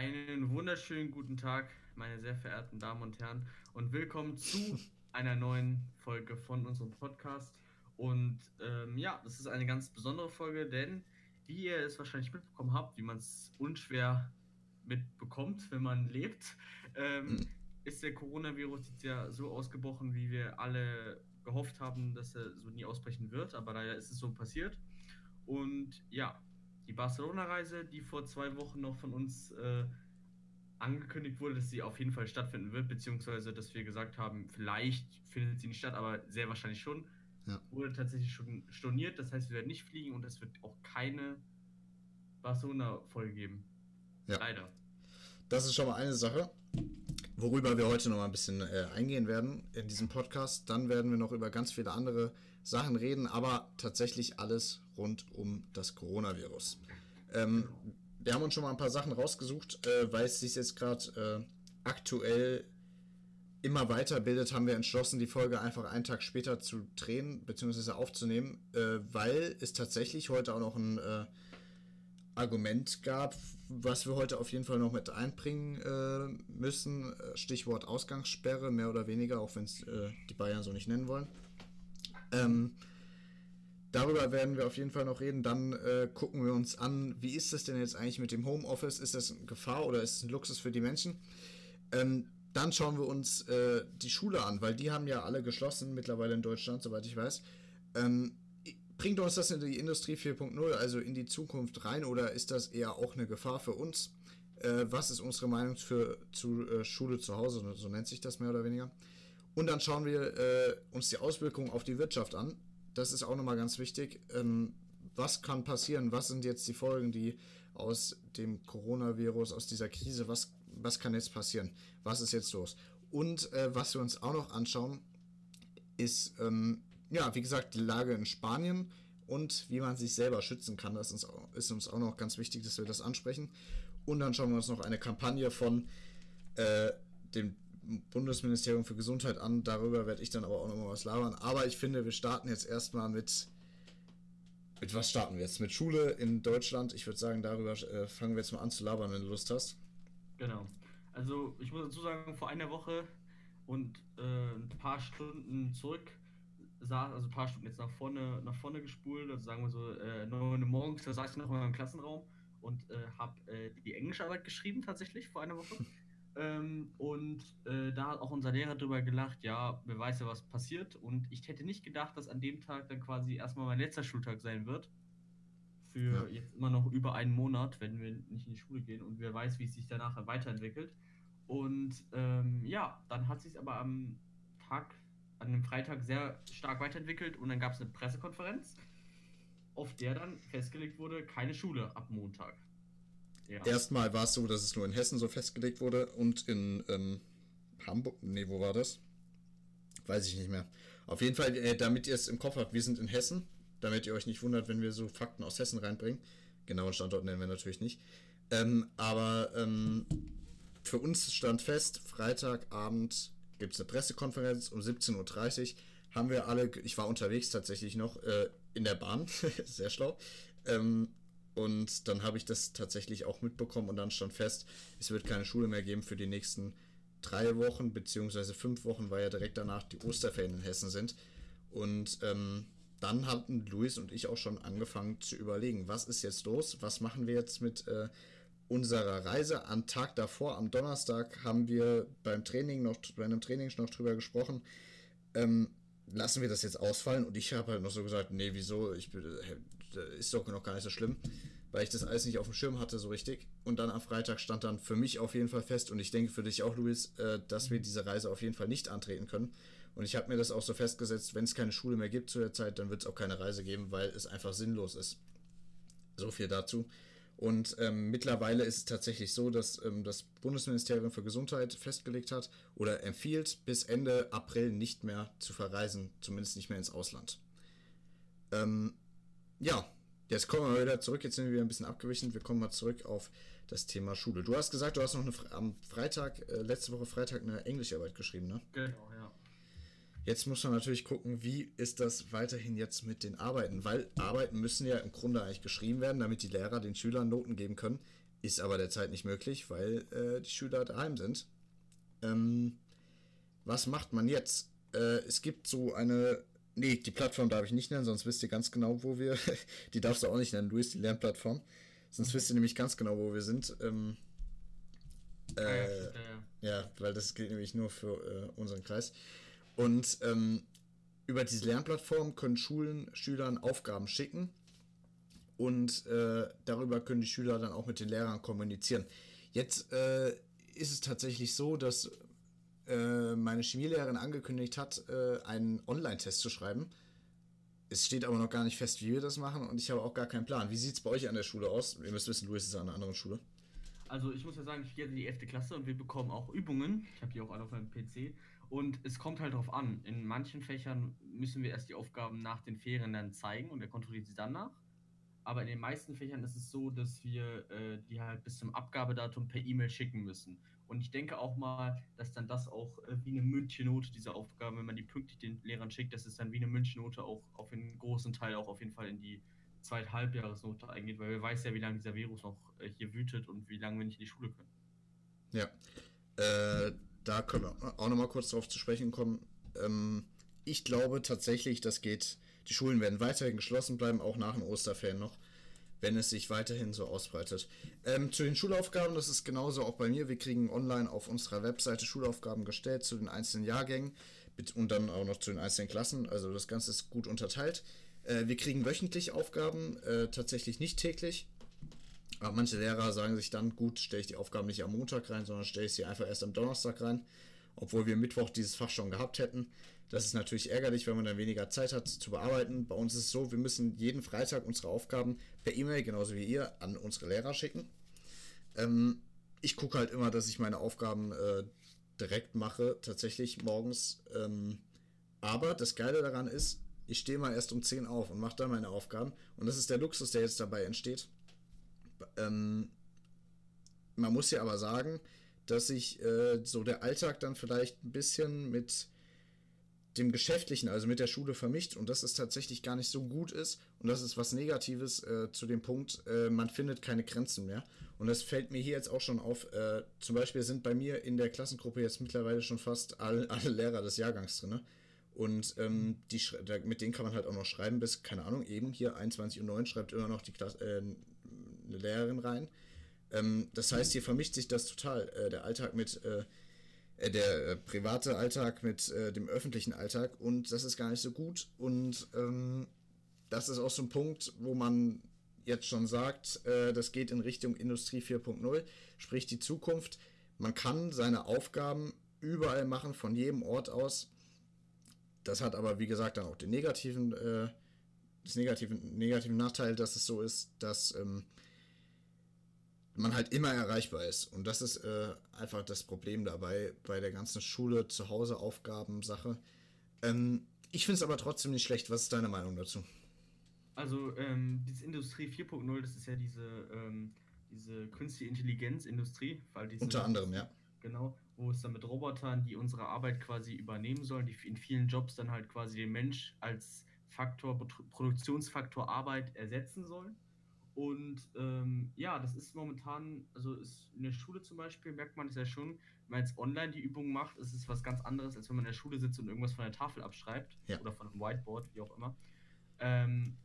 Einen wunderschönen guten Tag, meine sehr verehrten Damen und Herren, und willkommen zu einer neuen Folge von unserem Podcast. Und ähm, ja, das ist eine ganz besondere Folge, denn wie ihr es wahrscheinlich mitbekommen habt, wie man es unschwer mitbekommt, wenn man lebt, ähm, mhm. ist der Coronavirus jetzt ja so ausgebrochen, wie wir alle gehofft haben, dass er so nie ausbrechen wird. Aber leider ist es so passiert. Und ja, die Barcelona-Reise, die vor zwei Wochen noch von uns äh, angekündigt wurde, dass sie auf jeden Fall stattfinden wird, beziehungsweise dass wir gesagt haben, vielleicht findet sie nicht statt, aber sehr wahrscheinlich schon, ja. wurde tatsächlich schon storniert. Das heißt, wir werden nicht fliegen und es wird auch keine Barcelona-Folge geben. Ja. Leider. Das ist schon mal eine Sache, worüber wir heute noch mal ein bisschen äh, eingehen werden in diesem Podcast. Dann werden wir noch über ganz viele andere Sachen reden, aber tatsächlich alles rund um das Coronavirus. Ähm, wir haben uns schon mal ein paar Sachen rausgesucht, äh, weil es sich jetzt gerade äh, aktuell immer weiterbildet, haben wir entschlossen, die Folge einfach einen Tag später zu drehen bzw. aufzunehmen, äh, weil es tatsächlich heute auch noch ein äh, Argument gab, was wir heute auf jeden Fall noch mit einbringen äh, müssen. Stichwort Ausgangssperre, mehr oder weniger, auch wenn es äh, die Bayern so nicht nennen wollen. Ähm, darüber werden wir auf jeden Fall noch reden. Dann äh, gucken wir uns an, wie ist das denn jetzt eigentlich mit dem Homeoffice? Ist das eine Gefahr oder ist es ein Luxus für die Menschen? Ähm, dann schauen wir uns äh, die Schule an, weil die haben ja alle geschlossen mittlerweile in Deutschland, soweit ich weiß. Ähm, bringt uns das in die Industrie 4.0, also in die Zukunft rein, oder ist das eher auch eine Gefahr für uns? Äh, was ist unsere Meinung für, zu äh, Schule zu Hause? So nennt sich das mehr oder weniger. Und dann schauen wir äh, uns die Auswirkungen auf die Wirtschaft an. Das ist auch nochmal ganz wichtig. Ähm, was kann passieren? Was sind jetzt die Folgen, die aus dem Coronavirus, aus dieser Krise, was, was kann jetzt passieren? Was ist jetzt los? Und äh, was wir uns auch noch anschauen, ist, ähm, ja, wie gesagt, die Lage in Spanien und wie man sich selber schützen kann. Das ist, ist uns auch noch ganz wichtig, dass wir das ansprechen. Und dann schauen wir uns noch eine Kampagne von äh, dem Bundesministerium für Gesundheit an. Darüber werde ich dann aber auch noch mal was labern. Aber ich finde, wir starten jetzt erstmal mit. Mit was starten wir jetzt? Mit Schule in Deutschland. Ich würde sagen, darüber äh, fangen wir jetzt mal an zu labern, wenn du Lust hast. Genau. Also, ich muss dazu sagen, vor einer Woche und äh, ein paar Stunden zurück saß, also ein paar Stunden jetzt nach vorne, nach vorne gespult, also sagen wir so, äh, 9 Uhr morgens, da saß ich noch mal im Klassenraum und äh, habe äh, die Englischarbeit geschrieben, tatsächlich, vor einer Woche. Ähm, und äh, da hat auch unser Lehrer drüber gelacht, ja, wer weiß ja, was passiert. Und ich hätte nicht gedacht, dass an dem Tag dann quasi erstmal mein letzter Schultag sein wird. Für ja. jetzt immer noch über einen Monat, wenn wir nicht in die Schule gehen und wer weiß, wie es sich danach weiterentwickelt. Und ähm, ja, dann hat sich aber am Tag, an dem Freitag sehr stark weiterentwickelt und dann gab es eine Pressekonferenz, auf der dann festgelegt wurde, keine Schule ab Montag. Ja. Erstmal war es so, dass es nur in Hessen so festgelegt wurde und in ähm, Hamburg. Nee, wo war das? Weiß ich nicht mehr. Auf jeden Fall, äh, damit ihr es im Kopf habt, wir sind in Hessen, damit ihr euch nicht wundert, wenn wir so Fakten aus Hessen reinbringen. Genauen Standort nennen wir natürlich nicht. Ähm, aber ähm, für uns stand fest, Freitagabend gibt es eine Pressekonferenz um 17.30 Uhr. Haben wir alle, ich war unterwegs tatsächlich noch äh, in der Bahn, sehr schlau. Ähm, und dann habe ich das tatsächlich auch mitbekommen und dann stand fest, es wird keine Schule mehr geben für die nächsten drei Wochen, beziehungsweise fünf Wochen, weil ja direkt danach die Osterferien in Hessen sind. Und ähm, dann hatten Luis und ich auch schon angefangen zu überlegen, was ist jetzt los, was machen wir jetzt mit äh, unserer Reise. Am Tag davor, am Donnerstag, haben wir beim Training noch, bei einem Training noch drüber gesprochen. Ähm, lassen wir das jetzt ausfallen? Und ich habe halt noch so gesagt, nee, wieso? Ich, ist doch noch gar nicht so schlimm, weil ich das alles nicht auf dem Schirm hatte so richtig. Und dann am Freitag stand dann für mich auf jeden Fall fest und ich denke für dich auch, Luis, äh, dass wir mhm. diese Reise auf jeden Fall nicht antreten können. Und ich habe mir das auch so festgesetzt, wenn es keine Schule mehr gibt zu der Zeit, dann wird es auch keine Reise geben, weil es einfach sinnlos ist. So viel dazu. Und ähm, mittlerweile ist es tatsächlich so, dass ähm, das Bundesministerium für Gesundheit festgelegt hat oder empfiehlt, bis Ende April nicht mehr zu verreisen, zumindest nicht mehr ins Ausland. Ähm, ja, jetzt kommen wir wieder zurück. Jetzt sind wir wieder ein bisschen abgewichen. Wir kommen mal zurück auf das Thema Schule. Du hast gesagt, du hast noch eine, am Freitag, äh, letzte Woche Freitag, eine Englischarbeit geschrieben, ne? Genau, ja. Jetzt muss man natürlich gucken, wie ist das weiterhin jetzt mit den Arbeiten, weil Arbeiten müssen ja im Grunde eigentlich geschrieben werden, damit die Lehrer den Schülern Noten geben können. Ist aber derzeit nicht möglich, weil äh, die Schüler daheim sind. Ähm, was macht man jetzt? Äh, es gibt so eine. Nee, die Plattform darf ich nicht nennen, sonst wisst ihr ganz genau, wo wir. die darfst du auch nicht nennen, Luis, die Lernplattform. Sonst wisst ihr nämlich ganz genau, wo wir sind. Ähm, äh, ah ja, ja, ja, weil das gilt nämlich nur für äh, unseren Kreis. Und ähm, über diese Lernplattform können Schulen Schülern Aufgaben schicken und äh, darüber können die Schüler dann auch mit den Lehrern kommunizieren. Jetzt äh, ist es tatsächlich so, dass äh, meine Chemielehrerin angekündigt hat, äh, einen Online-Test zu schreiben. Es steht aber noch gar nicht fest, wie wir das machen und ich habe auch gar keinen Plan. Wie sieht es bei euch an der Schule aus? Ihr müsst wissen, Luis ist an einer anderen Schule. Also ich muss ja sagen, ich gehe in die 11. Klasse und wir bekommen auch Übungen. Ich habe die auch alle auf meinem PC. Und es kommt halt darauf an. In manchen Fächern müssen wir erst die Aufgaben nach den Ferien dann zeigen und er kontrolliert sie dann nach. Aber in den meisten Fächern ist es so, dass wir äh, die halt bis zum Abgabedatum per E-Mail schicken müssen. Und ich denke auch mal, dass dann das auch äh, wie eine Münchnote, diese Aufgaben, wenn man die pünktlich den Lehrern schickt, dass es dann wie eine Münchnote auch auf einen großen Teil auch auf jeden Fall in die Zweithalbjahresnote eingeht, weil wir weiß ja, wie lange dieser Virus noch äh, hier wütet und wie lange wir nicht in die Schule können. Ja, äh, da können wir auch nochmal kurz drauf zu sprechen kommen. Ähm, ich glaube tatsächlich, das geht, die Schulen werden weiterhin geschlossen bleiben, auch nach den Osterferien noch, wenn es sich weiterhin so ausbreitet. Ähm, zu den Schulaufgaben, das ist genauso auch bei mir. Wir kriegen online auf unserer Webseite Schulaufgaben gestellt zu den einzelnen Jahrgängen und dann auch noch zu den einzelnen Klassen. Also das Ganze ist gut unterteilt. Äh, wir kriegen wöchentlich Aufgaben, äh, tatsächlich nicht täglich. Aber manche Lehrer sagen sich dann, gut, stelle ich die Aufgaben nicht am Montag rein, sondern stelle ich sie einfach erst am Donnerstag rein, obwohl wir Mittwoch dieses Fach schon gehabt hätten. Das ist natürlich ärgerlich, wenn man dann weniger Zeit hat zu bearbeiten. Bei uns ist es so, wir müssen jeden Freitag unsere Aufgaben per E-Mail, genauso wie ihr, an unsere Lehrer schicken. Ähm, ich gucke halt immer, dass ich meine Aufgaben äh, direkt mache, tatsächlich morgens. Ähm, aber das Geile daran ist, ich stehe mal erst um 10 auf und mache dann meine Aufgaben. Und das ist der Luxus, der jetzt dabei entsteht. Ähm, man muss ja aber sagen, dass sich äh, so der Alltag dann vielleicht ein bisschen mit dem Geschäftlichen, also mit der Schule vermischt und dass es tatsächlich gar nicht so gut ist und das ist was Negatives äh, zu dem Punkt, äh, man findet keine Grenzen mehr. Und das fällt mir hier jetzt auch schon auf. Äh, zum Beispiel sind bei mir in der Klassengruppe jetzt mittlerweile schon fast alle, alle Lehrer des Jahrgangs drin. Und ähm, die, mit denen kann man halt auch noch schreiben bis, keine Ahnung, eben hier 21.09 Uhr schreibt immer noch die Klasse, äh, eine Lehrerin rein. Ähm, das heißt, hier vermischt sich das total. Äh, der Alltag mit, äh, der äh, private Alltag mit äh, dem öffentlichen Alltag und das ist gar nicht so gut. Und ähm, das ist auch so ein Punkt, wo man jetzt schon sagt, äh, das geht in Richtung Industrie 4.0, sprich die Zukunft. Man kann seine Aufgaben überall machen, von jedem Ort aus. Das hat aber, wie gesagt, dann auch den negativen, äh, das negativen, negativen Nachteil, dass es so ist, dass ähm, man halt immer erreichbar ist. Und das ist äh, einfach das Problem dabei bei der ganzen Schule, zu Hause Aufgaben-Sache. Ähm, ich finde es aber trotzdem nicht schlecht. Was ist deine Meinung dazu? Also, ähm, diese Industrie 4.0, das ist ja diese, ähm, diese künstliche Intelligenz-Industrie. Unter anderem, ja. Genau, wo es dann mit Robotern, die unsere Arbeit quasi übernehmen sollen, die in vielen Jobs dann halt quasi den Mensch als Faktor, Produktionsfaktor Arbeit ersetzen sollen. Und ähm, ja, das ist momentan, also ist in der Schule zum Beispiel, merkt man es ja schon, wenn man jetzt online die Übung macht, ist es was ganz anderes, als wenn man in der Schule sitzt und irgendwas von der Tafel abschreibt ja. oder von einem Whiteboard, wie auch immer. Ähm,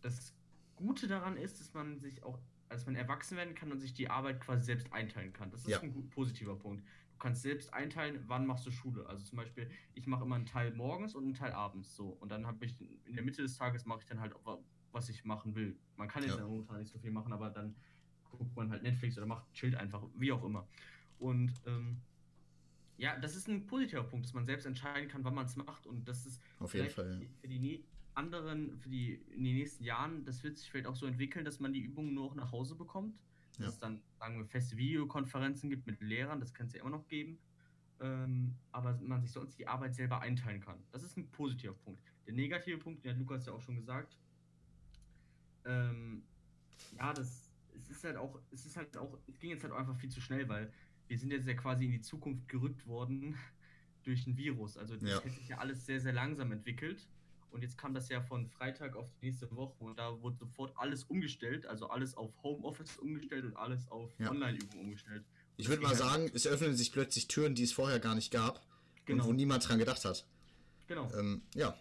das Gute daran ist, dass man sich auch, als man erwachsen werden kann und sich die Arbeit quasi selbst einteilen kann. Das ist ja. ein gut, positiver Punkt. Du kannst selbst einteilen, wann machst du Schule. Also zum Beispiel, ich mache immer einen Teil morgens und einen Teil abends so. Und dann habe ich in der Mitte des Tages mache ich dann halt was ich machen will. Man kann jetzt ja. momentan nicht so viel machen, aber dann guckt man halt Netflix oder macht chillt einfach, wie auch immer. Und ähm, ja, das ist ein positiver Punkt, dass man selbst entscheiden kann, wann man es macht. Und das ist auf jeden Fall für die anderen, für die in den nächsten Jahren, das wird sich vielleicht auch so entwickeln, dass man die Übungen nur noch nach Hause bekommt. Dass ja. es dann, sagen wir, feste Videokonferenzen gibt mit Lehrern, das kann es ja immer noch geben. Ähm, aber man sich sonst die Arbeit selber einteilen kann. Das ist ein positiver Punkt. Der negative Punkt, den hat Lukas ja auch schon gesagt, ähm, ja, das es ist halt auch, es ist halt auch, es ging jetzt halt einfach viel zu schnell, weil wir sind jetzt ja quasi in die Zukunft gerückt worden durch ein Virus. Also das ja. hat sich ja alles sehr, sehr langsam entwickelt. Und jetzt kam das ja von Freitag auf die nächste Woche und da wurde sofort alles umgestellt, also alles auf Homeoffice umgestellt und alles auf ja. Online-Übungen umgestellt. Ich würde mal sagen, es öffnen sich plötzlich Türen, die es vorher gar nicht gab genau. und wo niemand dran gedacht hat. Genau. Ähm, ja.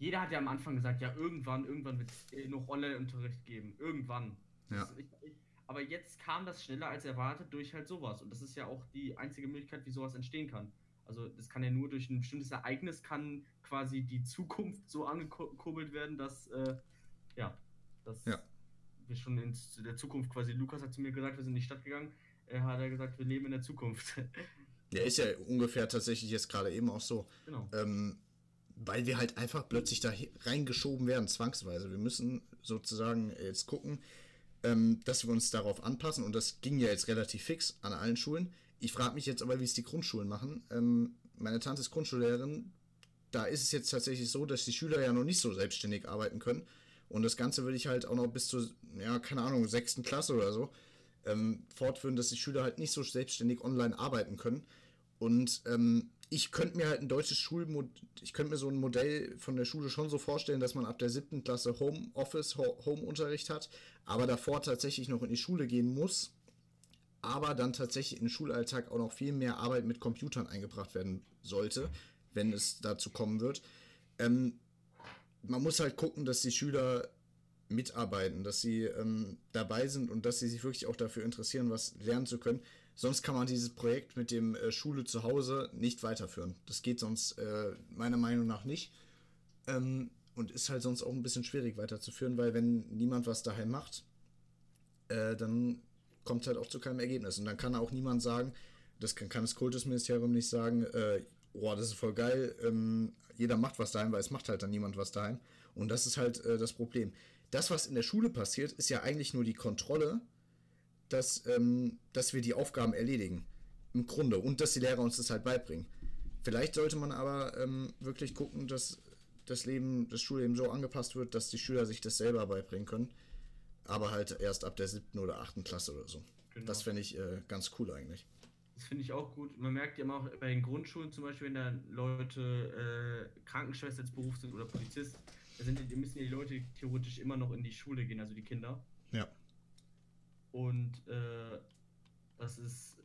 Jeder hat ja am Anfang gesagt, ja, irgendwann, irgendwann wird es noch Online-Unterricht geben. Irgendwann. Ja. Ich, ich, aber jetzt kam das schneller als erwartet durch halt sowas. Und das ist ja auch die einzige Möglichkeit, wie sowas entstehen kann. Also das kann ja nur durch ein bestimmtes Ereignis kann quasi die Zukunft so angekurbelt werden, dass äh, ja, dass ja. wir schon in der Zukunft quasi, Lukas hat zu mir gesagt, wir sind in die Stadt gegangen, er hat er gesagt, wir leben in der Zukunft. Ja, ist ja ungefähr tatsächlich jetzt gerade eben auch so. Genau. Ähm, weil wir halt einfach plötzlich da reingeschoben werden, zwangsweise. Wir müssen sozusagen jetzt gucken, ähm, dass wir uns darauf anpassen. Und das ging ja jetzt relativ fix an allen Schulen. Ich frage mich jetzt aber, wie es die Grundschulen machen. Ähm, meine Tante ist Grundschullehrerin. Da ist es jetzt tatsächlich so, dass die Schüler ja noch nicht so selbstständig arbeiten können. Und das Ganze würde ich halt auch noch bis zur, ja, keine Ahnung, sechsten Klasse oder so ähm, fortführen, dass die Schüler halt nicht so selbstständig online arbeiten können. Und ähm, ich könnte mir halt ein deutsches Schulmodell, ich könnte mir so ein Modell von der Schule schon so vorstellen, dass man ab der siebten Klasse Homeoffice, Homeunterricht hat, aber davor tatsächlich noch in die Schule gehen muss aber dann tatsächlich den Schulalltag auch noch viel mehr Arbeit mit Computern eingebracht werden sollte, wenn es dazu kommen wird. Ähm, man muss halt gucken, dass die Schüler mitarbeiten, dass sie ähm, dabei sind und dass sie sich wirklich auch dafür interessieren, was lernen zu können. Sonst kann man dieses Projekt mit dem äh, Schule zu Hause nicht weiterführen. Das geht sonst äh, meiner Meinung nach nicht. Ähm, und ist halt sonst auch ein bisschen schwierig weiterzuführen, weil wenn niemand was daheim macht, äh, dann kommt halt auch zu keinem Ergebnis. Und dann kann auch niemand sagen, das kann, kann das Kultusministerium nicht sagen, äh, oh, das ist voll geil, ähm, jeder macht was daheim, weil es macht halt dann niemand was daheim. Und das ist halt äh, das Problem. Das, was in der Schule passiert, ist ja eigentlich nur die Kontrolle, dass, ähm, dass wir die Aufgaben erledigen. Im Grunde. Und dass die Lehrer uns das halt beibringen. Vielleicht sollte man aber ähm, wirklich gucken, dass das Leben, das Schulleben so angepasst wird, dass die Schüler sich das selber beibringen können aber halt erst ab der siebten oder achten Klasse oder so. Genau. Das fände ich äh, ganz cool eigentlich. Das finde ich auch gut. Man merkt ja immer auch bei den Grundschulen zum Beispiel, wenn da Leute äh, Krankenschwester als Beruf sind oder Polizist, da sind, müssen ja die Leute theoretisch immer noch in die Schule gehen, also die Kinder. Ja. Und äh, das ist,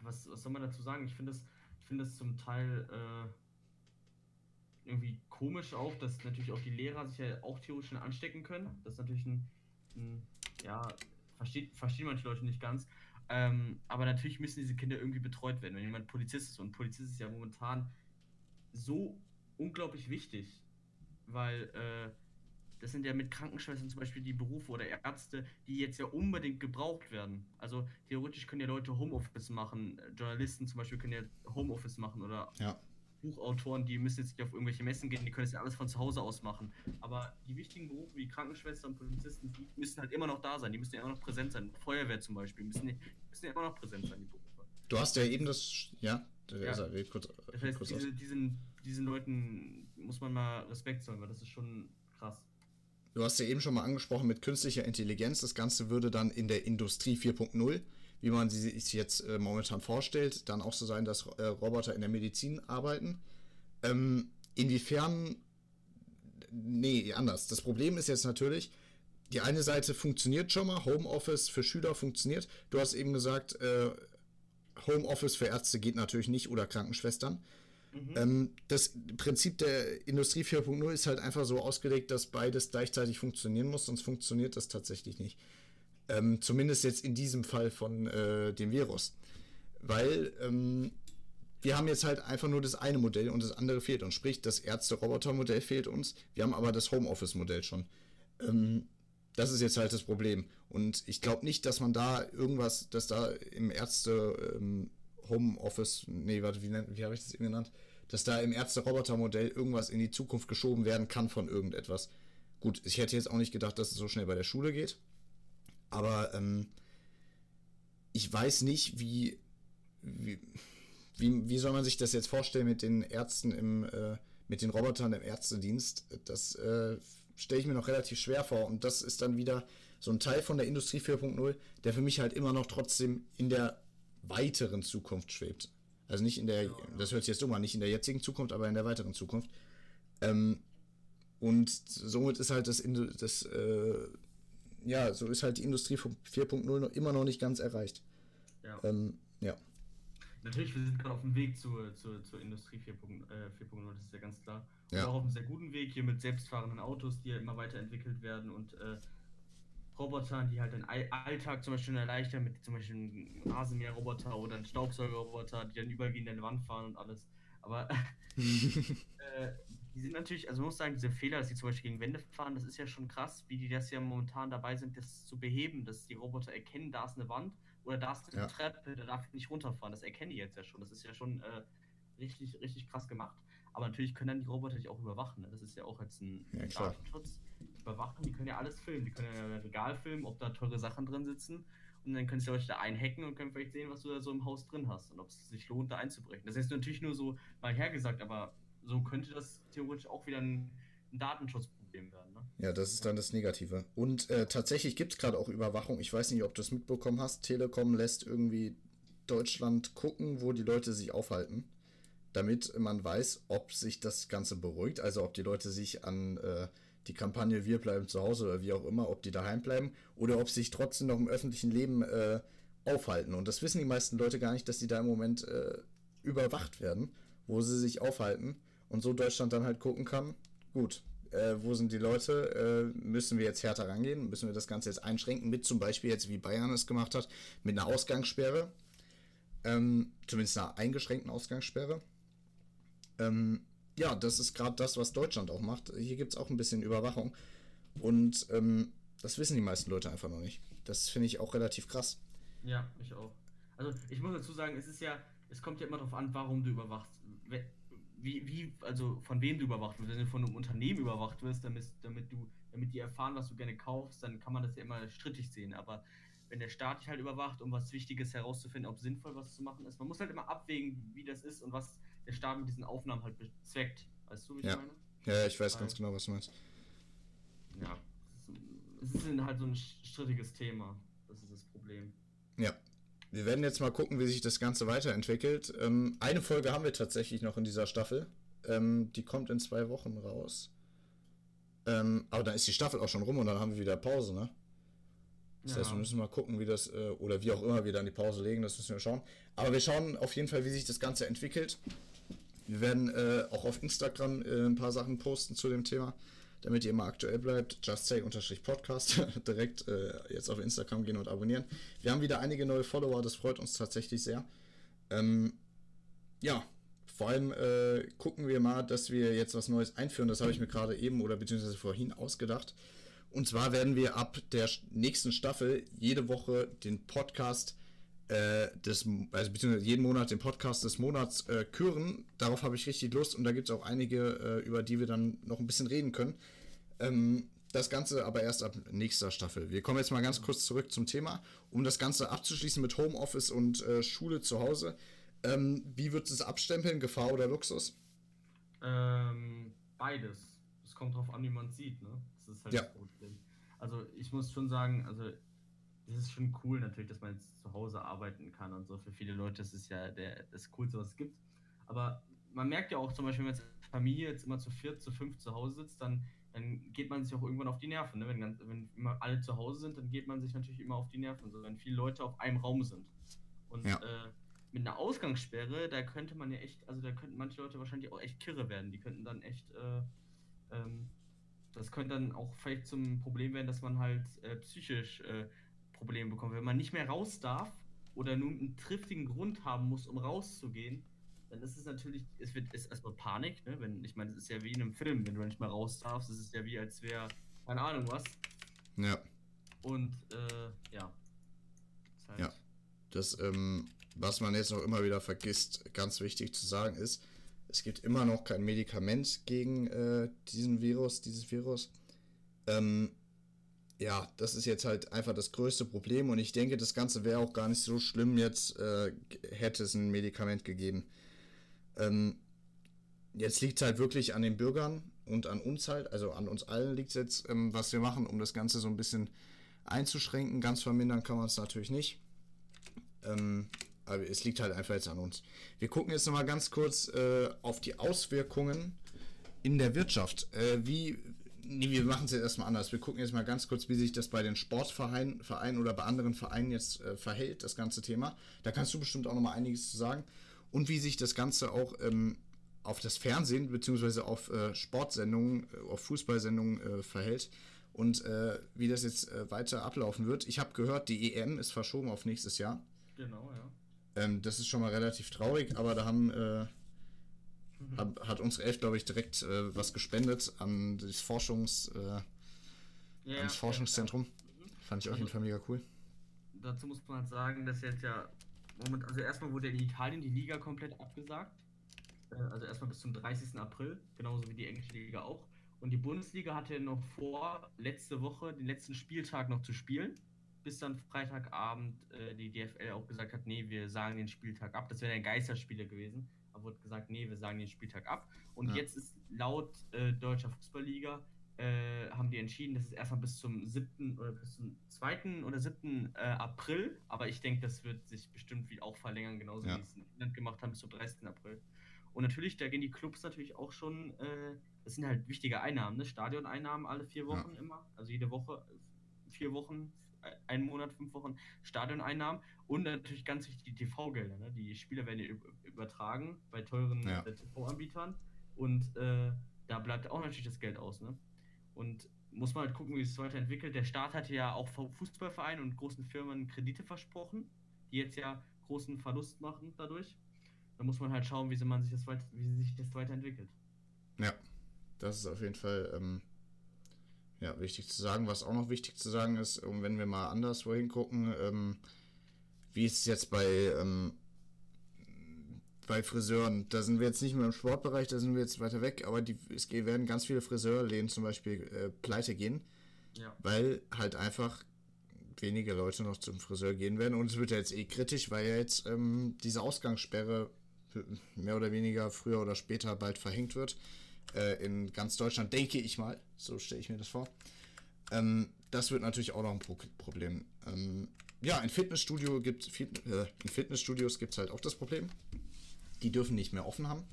was, was soll man dazu sagen? Ich finde das, das zum Teil äh, irgendwie komisch auch, dass natürlich auch die Lehrer sich ja auch theoretisch anstecken können. Das ist natürlich ein ja, versteht, verstehen manche Leute nicht ganz. Ähm, aber natürlich müssen diese Kinder irgendwie betreut werden. Wenn jemand Polizist ist und Polizist ist ja momentan so unglaublich wichtig, weil äh, das sind ja mit Krankenschwestern zum Beispiel die Berufe oder Ärzte, die jetzt ja unbedingt gebraucht werden. Also theoretisch können ja Leute Homeoffice machen, Journalisten zum Beispiel können ja Homeoffice machen oder ja. Buchautoren, die müssen jetzt nicht auf irgendwelche Messen gehen, die können das ja alles von zu Hause aus machen. Aber die wichtigen Berufe wie Krankenschwester und Polizisten, die müssen halt immer noch da sein, die müssen ja immer noch präsent sein. Feuerwehr zum Beispiel, müssen, müssen ja immer noch präsent sein, die Berufe. Du hast ja eben das, ja, ja. Also, kurz, das heißt, kurz diese, diesen, diesen Leuten muss man mal Respekt zollen, weil das ist schon krass. Du hast ja eben schon mal angesprochen mit künstlicher Intelligenz. Das Ganze würde dann in der Industrie 4.0 wie man sie sich jetzt äh, momentan vorstellt, dann auch so sein, dass äh, Roboter in der Medizin arbeiten. Ähm, inwiefern, nee, anders. Das Problem ist jetzt natürlich, die eine Seite funktioniert schon mal, Homeoffice für Schüler funktioniert. Du hast eben gesagt, äh, Homeoffice für Ärzte geht natürlich nicht oder Krankenschwestern. Mhm. Ähm, das Prinzip der Industrie 4.0 ist halt einfach so ausgelegt, dass beides gleichzeitig funktionieren muss, sonst funktioniert das tatsächlich nicht. Ähm, zumindest jetzt in diesem Fall von äh, dem Virus. Weil ähm, wir haben jetzt halt einfach nur das eine Modell und das andere fehlt uns. Sprich, das Ärzte-Roboter-Modell fehlt uns. Wir haben aber das Homeoffice-Modell schon. Ähm, das ist jetzt halt das Problem. Und ich glaube nicht, dass man da irgendwas, dass da im Ärzte ähm, Homeoffice, nee, warte, wie, wie habe ich das eben genannt? Dass da im Ärzte-Roboter-Modell irgendwas in die Zukunft geschoben werden kann von irgendetwas. Gut, ich hätte jetzt auch nicht gedacht, dass es so schnell bei der Schule geht. Aber ähm, ich weiß nicht, wie, wie, wie, wie soll man sich das jetzt vorstellen mit den Ärzten im, äh, mit den Robotern im Ärztedienst? Das äh, stelle ich mir noch relativ schwer vor. Und das ist dann wieder so ein Teil von der Industrie 4.0, der für mich halt immer noch trotzdem in der weiteren Zukunft schwebt. Also nicht in der, das hört sich jetzt dumm an, nicht in der jetzigen Zukunft, aber in der weiteren Zukunft. Ähm, Und somit ist halt das, das äh, ja, so ist halt die Industrie 4.0 immer noch nicht ganz erreicht. Ja. Ähm, ja. Natürlich, wir sind gerade auf dem Weg zur, zur, zur Industrie 4.0, äh, das ist ja ganz klar. Und ja. auch auf einem sehr guten Weg hier mit selbstfahrenden Autos, die ja immer weiterentwickelt werden und äh, Robotern, die halt den Alltag zum Beispiel erleichtern, mit zum Beispiel einem Rasenmäherroboter oder einem Staubsaugerroboter, die dann übergehend in die Wand fahren und alles. Aber äh, die sind natürlich, also man muss sagen, diese Fehler, dass sie zum Beispiel gegen Wände fahren, das ist ja schon krass, wie die das ja momentan dabei sind, das zu beheben, dass die Roboter erkennen, da ist eine Wand oder da ist eine ja. Treppe, da darf ich nicht runterfahren. Das erkennen die jetzt ja schon. Das ist ja schon äh, richtig, richtig krass gemacht. Aber natürlich können dann die Roboter dich auch überwachen. Ne? Das ist ja auch jetzt ein ja, Datenschutz. Überwachen, die können ja alles filmen. Die können ja Regal filmen, ob da teure Sachen drin sitzen. Und dann können sich Leute da einhacken und können vielleicht sehen, was du da so im Haus drin hast und ob es sich lohnt, da einzubrechen. Das ist natürlich nur so mal hergesagt, aber so könnte das theoretisch auch wieder ein, ein Datenschutzproblem werden. Ne? Ja, das ist dann das Negative. Und äh, tatsächlich gibt es gerade auch Überwachung. Ich weiß nicht, ob du es mitbekommen hast. Telekom lässt irgendwie Deutschland gucken, wo die Leute sich aufhalten, damit man weiß, ob sich das Ganze beruhigt. Also ob die Leute sich an äh, die Kampagne Wir bleiben zu Hause oder wie auch immer, ob die daheim bleiben oder ob sie sich trotzdem noch im öffentlichen Leben äh, aufhalten. Und das wissen die meisten Leute gar nicht, dass sie da im Moment äh, überwacht werden, wo sie sich aufhalten und so Deutschland dann halt gucken kann, gut, äh, wo sind die Leute, äh, müssen wir jetzt härter rangehen, müssen wir das Ganze jetzt einschränken, mit zum Beispiel jetzt wie Bayern es gemacht hat, mit einer Ausgangssperre, ähm, zumindest einer eingeschränkten Ausgangssperre. Ähm, ja, das ist gerade das, was Deutschland auch macht. Hier gibt es auch ein bisschen Überwachung. Und ähm, das wissen die meisten Leute einfach noch nicht. Das finde ich auch relativ krass. Ja, ich auch. Also ich muss dazu sagen, es ist ja, es kommt ja immer darauf an, warum du überwachst. Wie, wie, also von wem du überwacht wirst. Wenn du von einem Unternehmen überwacht wirst, damit, damit du, damit die erfahren, was du gerne kaufst, dann kann man das ja immer strittig sehen. Aber wenn der Staat dich halt überwacht, um was Wichtiges herauszufinden, ob sinnvoll was zu machen ist, man muss halt immer abwägen, wie das ist und was der Staat mit diesen Aufnahmen halt bezweckt. Weißt du, wie ich ja. meine? Ja, ich weiß Weil, ganz genau, was du meinst. Ja, es ist, halt so ein strittiges Thema. Das ist das Problem. Ja. Wir werden jetzt mal gucken, wie sich das Ganze weiterentwickelt. Ähm, eine Folge haben wir tatsächlich noch in dieser Staffel. Ähm, die kommt in zwei Wochen raus. Ähm, aber dann ist die Staffel auch schon rum und dann haben wir wieder Pause, ne? Das ja. heißt, wir müssen mal gucken, wie das, äh, oder wie auch immer wir dann die Pause legen, das müssen wir schauen. Aber wir schauen auf jeden Fall, wie sich das Ganze entwickelt. Wir werden äh, auch auf Instagram äh, ein paar Sachen posten zu dem Thema, damit ihr immer aktuell bleibt. Just Say-Podcast. Direkt äh, jetzt auf Instagram gehen und abonnieren. Wir haben wieder einige neue Follower, das freut uns tatsächlich sehr. Ähm, ja, vor allem äh, gucken wir mal, dass wir jetzt was Neues einführen. Das habe ich mir gerade eben oder beziehungsweise vorhin ausgedacht. Und zwar werden wir ab der nächsten Staffel jede Woche den Podcast äh, des, also beziehungsweise jeden Monat den Podcast des Monats äh, küren. Darauf habe ich richtig Lust und da gibt es auch einige, äh, über die wir dann noch ein bisschen reden können. Ähm, das Ganze aber erst ab nächster Staffel. Wir kommen jetzt mal ganz kurz zurück zum Thema, um das Ganze abzuschließen mit Homeoffice und äh, Schule zu Hause. Ähm, wie würdest du es abstempeln, Gefahr oder Luxus? Ähm, beides. Es kommt drauf an, wie man es sieht, ne? Das ist halt ja. das Problem. Also ich muss schon sagen, also es ist schon cool natürlich, dass man jetzt zu Hause arbeiten kann und so. Für viele Leute das ist ja der, das Coolste, was es gibt. Aber man merkt ja auch zum Beispiel, wenn man als Familie jetzt immer zu viert, zu fünf zu Hause sitzt, dann, dann geht man sich auch irgendwann auf die Nerven. Ne? Wenn, ganz, wenn immer alle zu Hause sind, dann geht man sich natürlich immer auf die Nerven, so wenn viele Leute auf einem Raum sind. Und ja. äh, mit einer Ausgangssperre, da könnte man ja echt, also da könnten manche Leute wahrscheinlich auch echt kirre werden. Die könnten dann echt, äh, ähm, das könnte dann auch vielleicht zum Problem werden, dass man halt äh, psychisch äh, Probleme bekommen. Wenn man nicht mehr raus darf oder nur einen triftigen Grund haben muss, um rauszugehen, dann ist es natürlich, es wird ist erstmal Panik, ne? Wenn, ich meine, es ist ja wie in einem Film, wenn du nicht mehr raus darfst, es ist ja wie als wäre, keine Ahnung was. Ja. Und äh, ja. Halt ja. Das, ähm, was man jetzt noch immer wieder vergisst, ganz wichtig zu sagen ist, es gibt immer noch kein Medikament gegen äh, diesen Virus, dieses Virus. Ähm, ja, das ist jetzt halt einfach das größte Problem und ich denke, das Ganze wäre auch gar nicht so schlimm jetzt, äh, hätte es ein Medikament gegeben. Ähm, jetzt liegt es halt wirklich an den Bürgern und an uns halt, also an uns allen liegt es jetzt, ähm, was wir machen, um das Ganze so ein bisschen einzuschränken. Ganz vermindern kann man es natürlich nicht. Ähm, aber es liegt halt einfach jetzt an uns. Wir gucken jetzt nochmal ganz kurz äh, auf die Auswirkungen in der Wirtschaft. Äh, wie Nee, wir machen es jetzt erstmal anders. Wir gucken jetzt mal ganz kurz, wie sich das bei den Sportvereinen Vereinen oder bei anderen Vereinen jetzt äh, verhält, das ganze Thema. Da kannst du bestimmt auch nochmal einiges zu sagen. Und wie sich das Ganze auch ähm, auf das Fernsehen bzw. auf äh, Sportsendungen, äh, auf Fußballsendungen äh, verhält und äh, wie das jetzt äh, weiter ablaufen wird. Ich habe gehört, die EM ist verschoben auf nächstes Jahr. Genau, ja. Ähm, das ist schon mal relativ traurig, aber da haben hab, hat unsere Elf, glaube ich, direkt äh, was gespendet an das Forschungs, äh, ja, ans Forschungszentrum. Ja, Fand ich auf jeden Fall mega cool. Dazu muss man halt sagen, dass jetzt ja moment, also erstmal wurde in Italien die Liga komplett abgesagt. Äh, also erstmal bis zum 30. April, genauso wie die englische Liga auch. Und die Bundesliga hatte noch vor, letzte Woche den letzten Spieltag noch zu spielen, bis dann Freitagabend äh, die DFL auch gesagt hat, nee, wir sagen den Spieltag ab. Das wäre ein Geisterspieler gewesen. Wurde gesagt, nee, wir sagen den Spieltag ab. Und ja. jetzt ist laut äh, Deutscher Fußballliga äh, haben die entschieden, dass es erstmal bis zum 7. oder bis zum 2. oder 7. Äh, April, aber ich denke, das wird sich bestimmt wie auch verlängern, genauso ja. wie es in England gemacht haben, bis zum 30. April. Und natürlich, da gehen die Clubs natürlich auch schon äh, das sind halt wichtige Einnahmen, ne? Stadioneinnahmen alle vier Wochen ja. immer, also jede Woche vier Wochen, einen Monat, fünf Wochen Stadioneinnahmen und natürlich ganz wichtig die TV-Gelder. Ne? Die Spieler werden ja übertragen bei teuren ja. Äh, TV-Anbietern und äh, da bleibt auch natürlich das Geld aus. Ne? Und muss man halt gucken, wie es weiterentwickelt. Der Staat hatte ja auch Fußballvereinen und großen Firmen Kredite versprochen, die jetzt ja großen Verlust machen dadurch. Da muss man halt schauen, wie, man sich das weit, wie sich das weiterentwickelt. Ja, das ist auf jeden Fall ähm, ja, wichtig zu sagen. Was auch noch wichtig zu sagen ist, um, wenn wir mal anderswo hingucken, ähm, wie ist es jetzt bei, ähm, bei Friseuren? Da sind wir jetzt nicht mehr im Sportbereich, da sind wir jetzt weiter weg, aber die, es werden ganz viele Friseurläden zum Beispiel äh, pleite gehen, ja. weil halt einfach wenige Leute noch zum Friseur gehen werden. Und es wird ja jetzt eh kritisch, weil ja jetzt ähm, diese Ausgangssperre mehr oder weniger früher oder später bald verhängt wird äh, in ganz Deutschland, denke ich mal. So stelle ich mir das vor. Ähm, das wird natürlich auch noch ein Pro Problem. Ähm, ja, in Fitnessstudio gibt Fit äh, in Fitnessstudios gibt es halt auch das Problem. Die dürfen nicht mehr offen haben.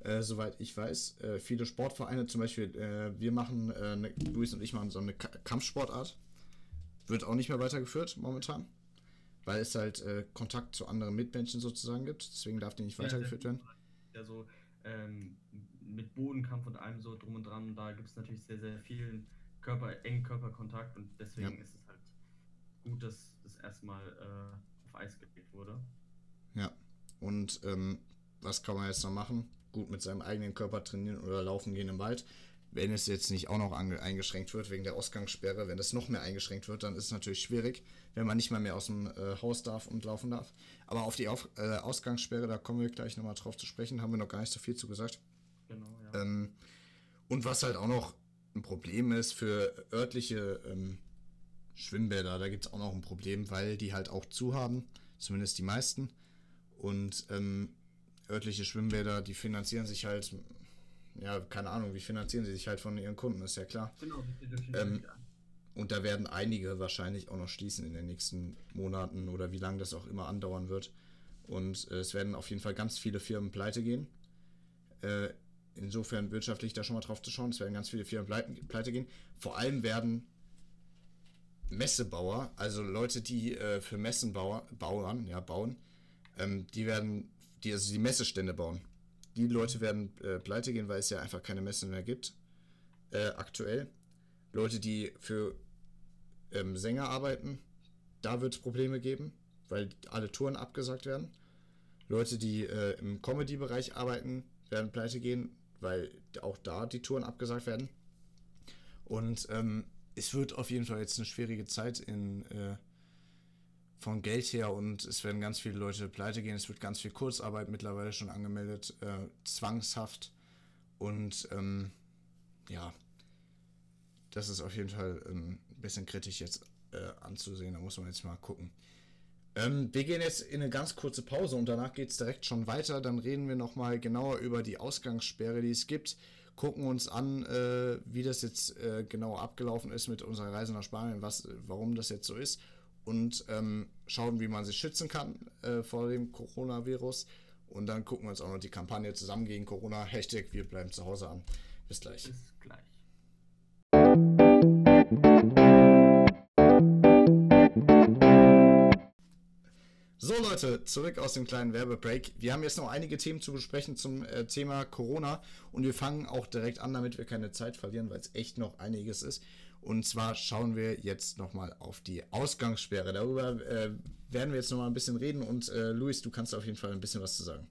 Äh, soweit ich weiß. Äh, viele Sportvereine, zum Beispiel, äh, wir machen, äh, ne, Luis und ich machen so eine K Kampfsportart. Wird auch nicht mehr weitergeführt momentan. Weil es halt äh, Kontakt zu anderen Mitmenschen sozusagen gibt. Deswegen darf die nicht weitergeführt werden. Ja, so ähm, mit Bodenkampf und allem so drum und dran. Da gibt es natürlich sehr, sehr vielen Körper, engen Körperkontakt und deswegen ja. ist es halt gut, dass das erstmal äh, auf Eis gelegt wurde. Ja, und ähm, was kann man jetzt noch machen? Gut mit seinem eigenen Körper trainieren oder laufen gehen im Wald. Wenn es jetzt nicht auch noch eingeschränkt wird wegen der Ausgangssperre, wenn es noch mehr eingeschränkt wird, dann ist es natürlich schwierig, wenn man nicht mal mehr aus dem äh, Haus darf und laufen darf. Aber auf die auf, äh, Ausgangssperre, da kommen wir gleich nochmal drauf zu sprechen, haben wir noch gar nicht so viel zu gesagt. Genau, ja. Ähm, und was halt auch noch ein Problem ist für örtliche ähm, Schwimmbäder, da gibt es auch noch ein Problem, weil die halt auch zu haben, zumindest die meisten. Und ähm, örtliche Schwimmbäder, die finanzieren sich halt, ja, keine Ahnung, wie finanzieren sie sich halt von ihren Kunden, ist ja klar. Genau, ähm, und da werden einige wahrscheinlich auch noch schließen in den nächsten Monaten oder wie lange das auch immer andauern wird. Und äh, es werden auf jeden Fall ganz viele Firmen pleite gehen. Äh, insofern wirtschaftlich da schon mal drauf zu schauen. Es werden ganz viele Firmen pleite, gehen. Vor allem werden Messebauer, also Leute, die äh, für Messen bauen, ja, bauen, ähm, die werden, die, also die Messestände bauen. Die Leute werden äh, pleite gehen, weil es ja einfach keine Messen mehr gibt. Äh, aktuell. Leute, die für ähm, Sänger arbeiten, da wird es Probleme geben, weil alle Touren abgesagt werden. Leute, die äh, im Comedy-Bereich arbeiten, werden pleite gehen, weil auch da die Touren abgesagt werden. Und ähm, es wird auf jeden Fall jetzt eine schwierige Zeit in, äh, von Geld her und es werden ganz viele Leute pleite gehen. Es wird ganz viel Kurzarbeit mittlerweile schon angemeldet, äh, zwangshaft. Und ähm, ja, das ist auf jeden Fall ähm, ein bisschen kritisch jetzt äh, anzusehen. Da muss man jetzt mal gucken. Ähm, wir gehen jetzt in eine ganz kurze Pause und danach geht es direkt schon weiter. Dann reden wir nochmal genauer über die Ausgangssperre, die es gibt. Gucken uns an, äh, wie das jetzt äh, genau abgelaufen ist mit unserer Reise nach Spanien, was, warum das jetzt so ist. Und ähm, schauen, wie man sich schützen kann äh, vor dem Coronavirus. Und dann gucken wir uns auch noch die Kampagne zusammen gegen Corona. Hashtag wir bleiben zu Hause an. Bis gleich. Bis gleich. So Leute, zurück aus dem kleinen Werbebreak. Wir haben jetzt noch einige Themen zu besprechen zum äh, Thema Corona und wir fangen auch direkt an, damit wir keine Zeit verlieren, weil es echt noch einiges ist. Und zwar schauen wir jetzt nochmal auf die Ausgangssperre. Darüber äh, werden wir jetzt nochmal ein bisschen reden und äh, Luis, du kannst auf jeden Fall ein bisschen was zu sagen.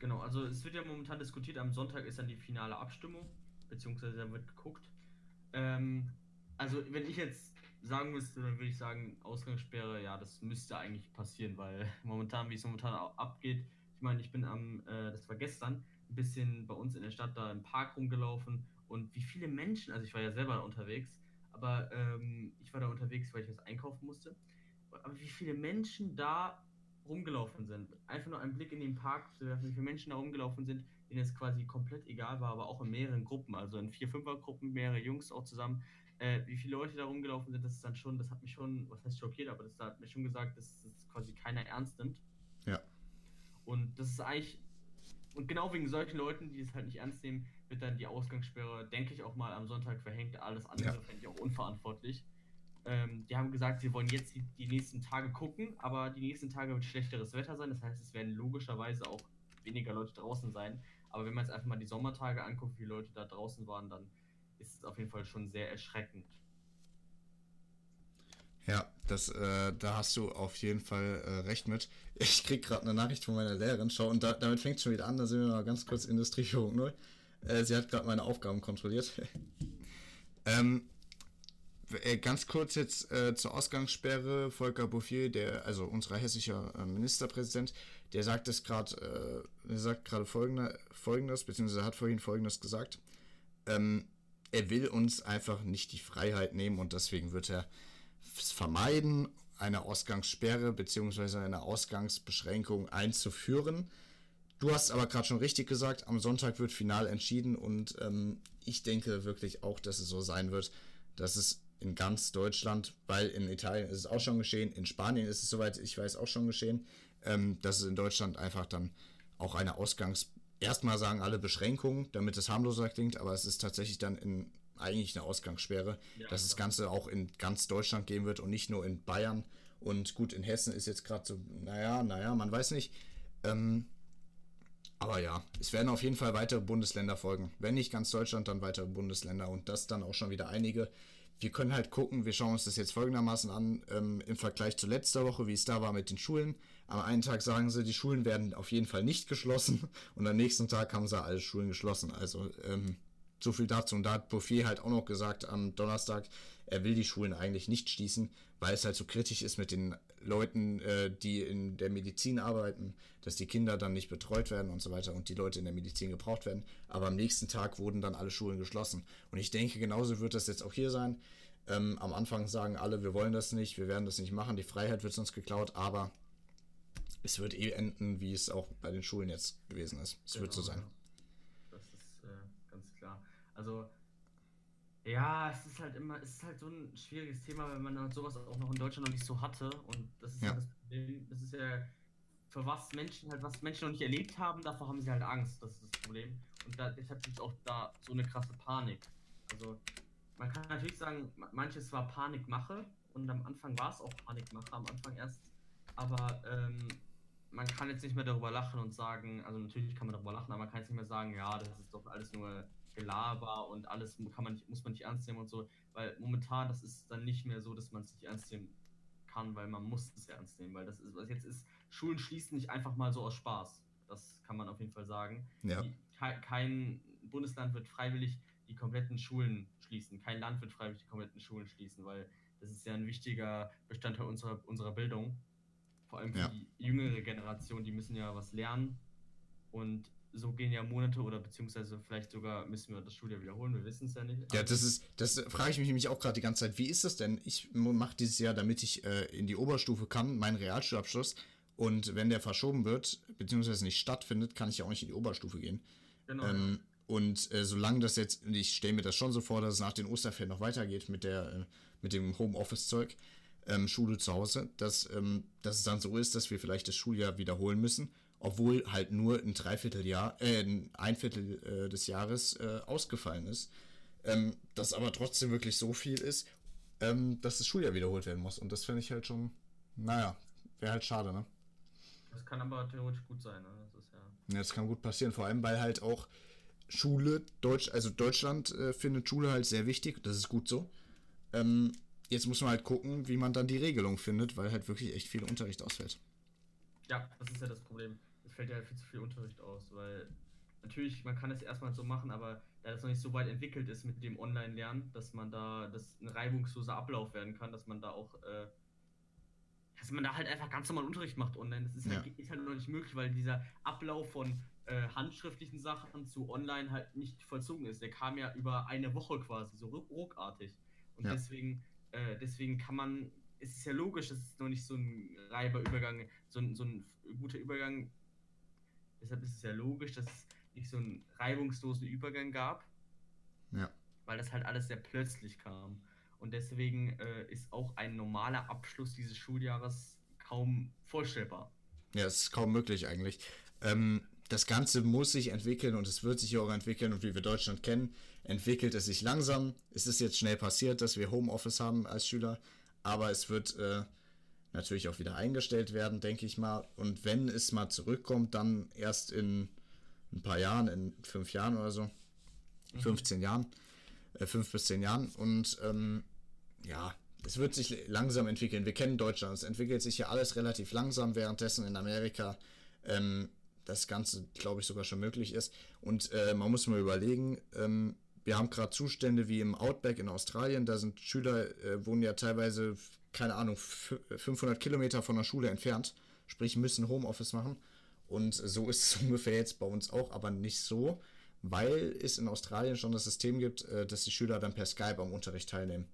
Genau, also es wird ja momentan diskutiert, am Sonntag ist dann die finale Abstimmung, beziehungsweise da wird geguckt. Ähm, also wenn ich jetzt sagen müsste, dann würde ich sagen, Ausgangssperre, ja, das müsste eigentlich passieren, weil momentan, wie es momentan abgeht, ich meine, ich bin am, äh, das war gestern, ein bisschen bei uns in der Stadt da im Park rumgelaufen und wie viele Menschen, also ich war ja selber unterwegs, aber ähm, ich war da unterwegs, weil ich was einkaufen musste, aber wie viele Menschen da rumgelaufen sind. Einfach nur einen Blick in den Park zu werfen, wie viele Menschen da rumgelaufen sind, denen es quasi komplett egal war, aber auch in mehreren Gruppen, also in vier, fünfer Gruppen, mehrere Jungs auch zusammen äh, wie viele Leute da rumgelaufen sind, das ist dann schon, das hat mich schon, was heißt schockiert, aber das hat mir schon gesagt, dass das quasi keiner ernst nimmt. Ja. Und das ist eigentlich, und genau wegen solchen Leuten, die es halt nicht ernst nehmen, wird dann die Ausgangssperre, denke ich, auch mal am Sonntag verhängt. Alles andere ja. fände ich auch unverantwortlich. Ähm, die haben gesagt, sie wollen jetzt die, die, nächsten Tage gucken, aber die nächsten Tage wird schlechteres Wetter sein. Das heißt, es werden logischerweise auch weniger Leute draußen sein. Aber wenn man jetzt einfach mal die Sommertage anguckt, wie Leute da draußen waren, dann ist es auf jeden Fall schon sehr erschreckend. Ja, das, äh, da hast du auf jeden Fall äh, recht mit. Ich krieg gerade eine Nachricht von meiner Lehrerin. Schau, und da, damit fängt es schon wieder an. Da sind wir mal ganz kurz Industrie 4.0. Äh, sie hat gerade meine Aufgaben kontrolliert. ähm, äh, ganz kurz jetzt äh, zur Ausgangssperre. Volker Bouffier, der, also unser hessischer äh, Ministerpräsident, der sagt es gerade, äh, sagt gerade folgendes, beziehungsweise hat vorhin folgendes gesagt. Ähm, er will uns einfach nicht die Freiheit nehmen und deswegen wird er es vermeiden, eine Ausgangssperre bzw. eine Ausgangsbeschränkung einzuführen. Du hast aber gerade schon richtig gesagt, am Sonntag wird final entschieden und ähm, ich denke wirklich auch, dass es so sein wird, dass es in ganz Deutschland, weil in Italien ist es auch schon geschehen, in Spanien ist es soweit ich weiß auch schon geschehen, ähm, dass es in Deutschland einfach dann auch eine Ausgangsbeschränkung erstmal sagen alle Beschränkungen, damit es harmloser klingt, aber es ist tatsächlich dann in, eigentlich eine Ausgangssperre, ja, dass das Ganze auch in ganz Deutschland gehen wird und nicht nur in Bayern. Und gut, in Hessen ist jetzt gerade so, naja, naja, man weiß nicht. Ähm, aber ja, es werden auf jeden Fall weitere Bundesländer folgen. Wenn nicht ganz Deutschland, dann weitere Bundesländer und das dann auch schon wieder einige. Wir können halt gucken, wir schauen uns das jetzt folgendermaßen an, ähm, im Vergleich zu letzter Woche, wie es da war mit den Schulen. Am einen Tag sagen sie, die Schulen werden auf jeden Fall nicht geschlossen und am nächsten Tag haben sie alle Schulen geschlossen. Also ähm, so viel dazu. Und da hat Bouffier halt auch noch gesagt am Donnerstag, er will die Schulen eigentlich nicht schließen, weil es halt so kritisch ist mit den Leuten, äh, die in der Medizin arbeiten, dass die Kinder dann nicht betreut werden und so weiter und die Leute in der Medizin gebraucht werden. Aber am nächsten Tag wurden dann alle Schulen geschlossen. Und ich denke, genauso wird das jetzt auch hier sein. Ähm, am Anfang sagen alle, wir wollen das nicht, wir werden das nicht machen, die Freiheit wird uns geklaut, aber es wird eh enden, wie es auch bei den Schulen jetzt gewesen ist. Es genau, wird so genau, sein. Das ist äh, ganz klar. Also, ja, es ist halt immer, es ist halt so ein schwieriges Thema, wenn man halt sowas auch noch in Deutschland noch nicht so hatte. Und das ist ja, ja das Problem, das ist ja für was Menschen halt, was Menschen noch nicht erlebt haben, davor haben sie halt Angst. Das ist das Problem. Und da, deshalb gibt es auch da so eine krasse Panik. Also, man kann natürlich sagen, manches war Panikmache und am Anfang war es auch Panikmache, am Anfang erst. Aber ähm, man kann jetzt nicht mehr darüber lachen und sagen, also natürlich kann man darüber lachen, aber man kann jetzt nicht mehr sagen, ja, das ist doch alles nur Gelaber und alles kann man nicht, muss man nicht ernst nehmen und so, weil momentan das ist dann nicht mehr so, dass man es nicht ernst nehmen kann, weil man muss es ernst nehmen, weil das ist, was jetzt ist, Schulen schließen nicht einfach mal so aus Spaß. Das kann man auf jeden Fall sagen. Ja. Die, kein Bundesland wird freiwillig die kompletten Schulen schließen. Kein Land wird freiwillig die kompletten Schulen schließen, weil das ist ja ein wichtiger Bestandteil unserer, unserer Bildung vor allem für ja. die jüngere Generation, die müssen ja was lernen und so gehen ja Monate oder beziehungsweise vielleicht sogar müssen wir das Schuljahr wiederholen, wir wissen es ja nicht. Ja, das ist, das frage ich mich nämlich auch gerade die ganze Zeit. Wie ist das denn? Ich mache dieses Jahr, damit ich äh, in die Oberstufe kann, meinen Realschulabschluss. Und wenn der verschoben wird, beziehungsweise nicht stattfindet, kann ich ja auch nicht in die Oberstufe gehen. Genau. Ähm, und äh, solange das jetzt, ich stelle mir das schon so vor, dass es nach den Osterferien noch weitergeht mit der, äh, mit dem Homeoffice-Zeug, ähm, Schule zu Hause, dass, ähm, dass es dann so ist, dass wir vielleicht das Schuljahr wiederholen müssen, obwohl halt nur ein Dreivierteljahr, äh, ein Viertel äh, des Jahres äh, ausgefallen ist. Ähm, dass aber trotzdem wirklich so viel ist, ähm, dass das Schuljahr wiederholt werden muss. Und das finde ich halt schon, naja, wäre halt schade, ne? Das kann aber theoretisch gut sein, ne? Das ist ja. Ja, das kann gut passieren, vor allem weil halt auch Schule, Deutsch, also Deutschland äh, findet Schule halt sehr wichtig, das ist gut so. Ähm, jetzt muss man halt gucken, wie man dann die Regelung findet, weil halt wirklich echt viel Unterricht ausfällt. Ja, das ist ja das Problem. Es fällt ja halt viel zu viel Unterricht aus, weil natürlich, man kann es erstmal so machen, aber da das noch nicht so weit entwickelt ist mit dem Online-Lernen, dass man da, dass ein reibungsloser Ablauf werden kann, dass man da auch, äh, dass man da halt einfach ganz normal Unterricht macht online. Das ist, halt, Ja. ist halt noch nicht möglich, weil dieser Ablauf von äh, handschriftlichen Sachen zu online halt nicht vollzogen ist. Der kam ja über eine Woche quasi, so ruck- ruckartig. Und Ja. deswegen, äh, deswegen kann man, es ist ja logisch, es ist noch nicht so ein reiber Übergang, so ein, so ein guter Übergang. Deshalb ist es ja logisch, dass es nicht so einen reibungslosen Übergang gab, Ja. weil das halt alles sehr plötzlich kam. Und deswegen äh, ist auch ein normaler Abschluss dieses Schuljahres kaum vorstellbar. Ja, es ist kaum möglich eigentlich. Ähm, das Ganze muss sich entwickeln und es wird sich auch entwickeln und wie wir Deutschland kennen, entwickelt es sich langsam. Es ist jetzt schnell passiert, dass wir Homeoffice haben als Schüler, aber es wird äh, natürlich auch wieder eingestellt werden, denke ich mal. Und wenn es mal zurückkommt, dann erst in ein paar Jahren, in fünf Jahren oder so, 15 Jahren, äh, fünf bis zehn Jahren. Und ähm, ja, es wird sich langsam entwickeln. Wir kennen Deutschland, es entwickelt sich ja alles relativ langsam, währenddessen in Amerika ähm, das Ganze, glaube ich, sogar schon möglich ist. Und äh, man muss mal überlegen, ähm, wir haben gerade Zustände wie im Outback in Australien, da sind Schüler, äh, wohnen ja teilweise, keine Ahnung, f- 500 Kilometer von der Schule entfernt, sprich müssen Homeoffice machen. Und so ist es ungefähr jetzt bei uns auch, aber nicht so, weil es in Australien schon das System gibt, äh, dass die Schüler dann per Skype am Unterricht teilnehmen.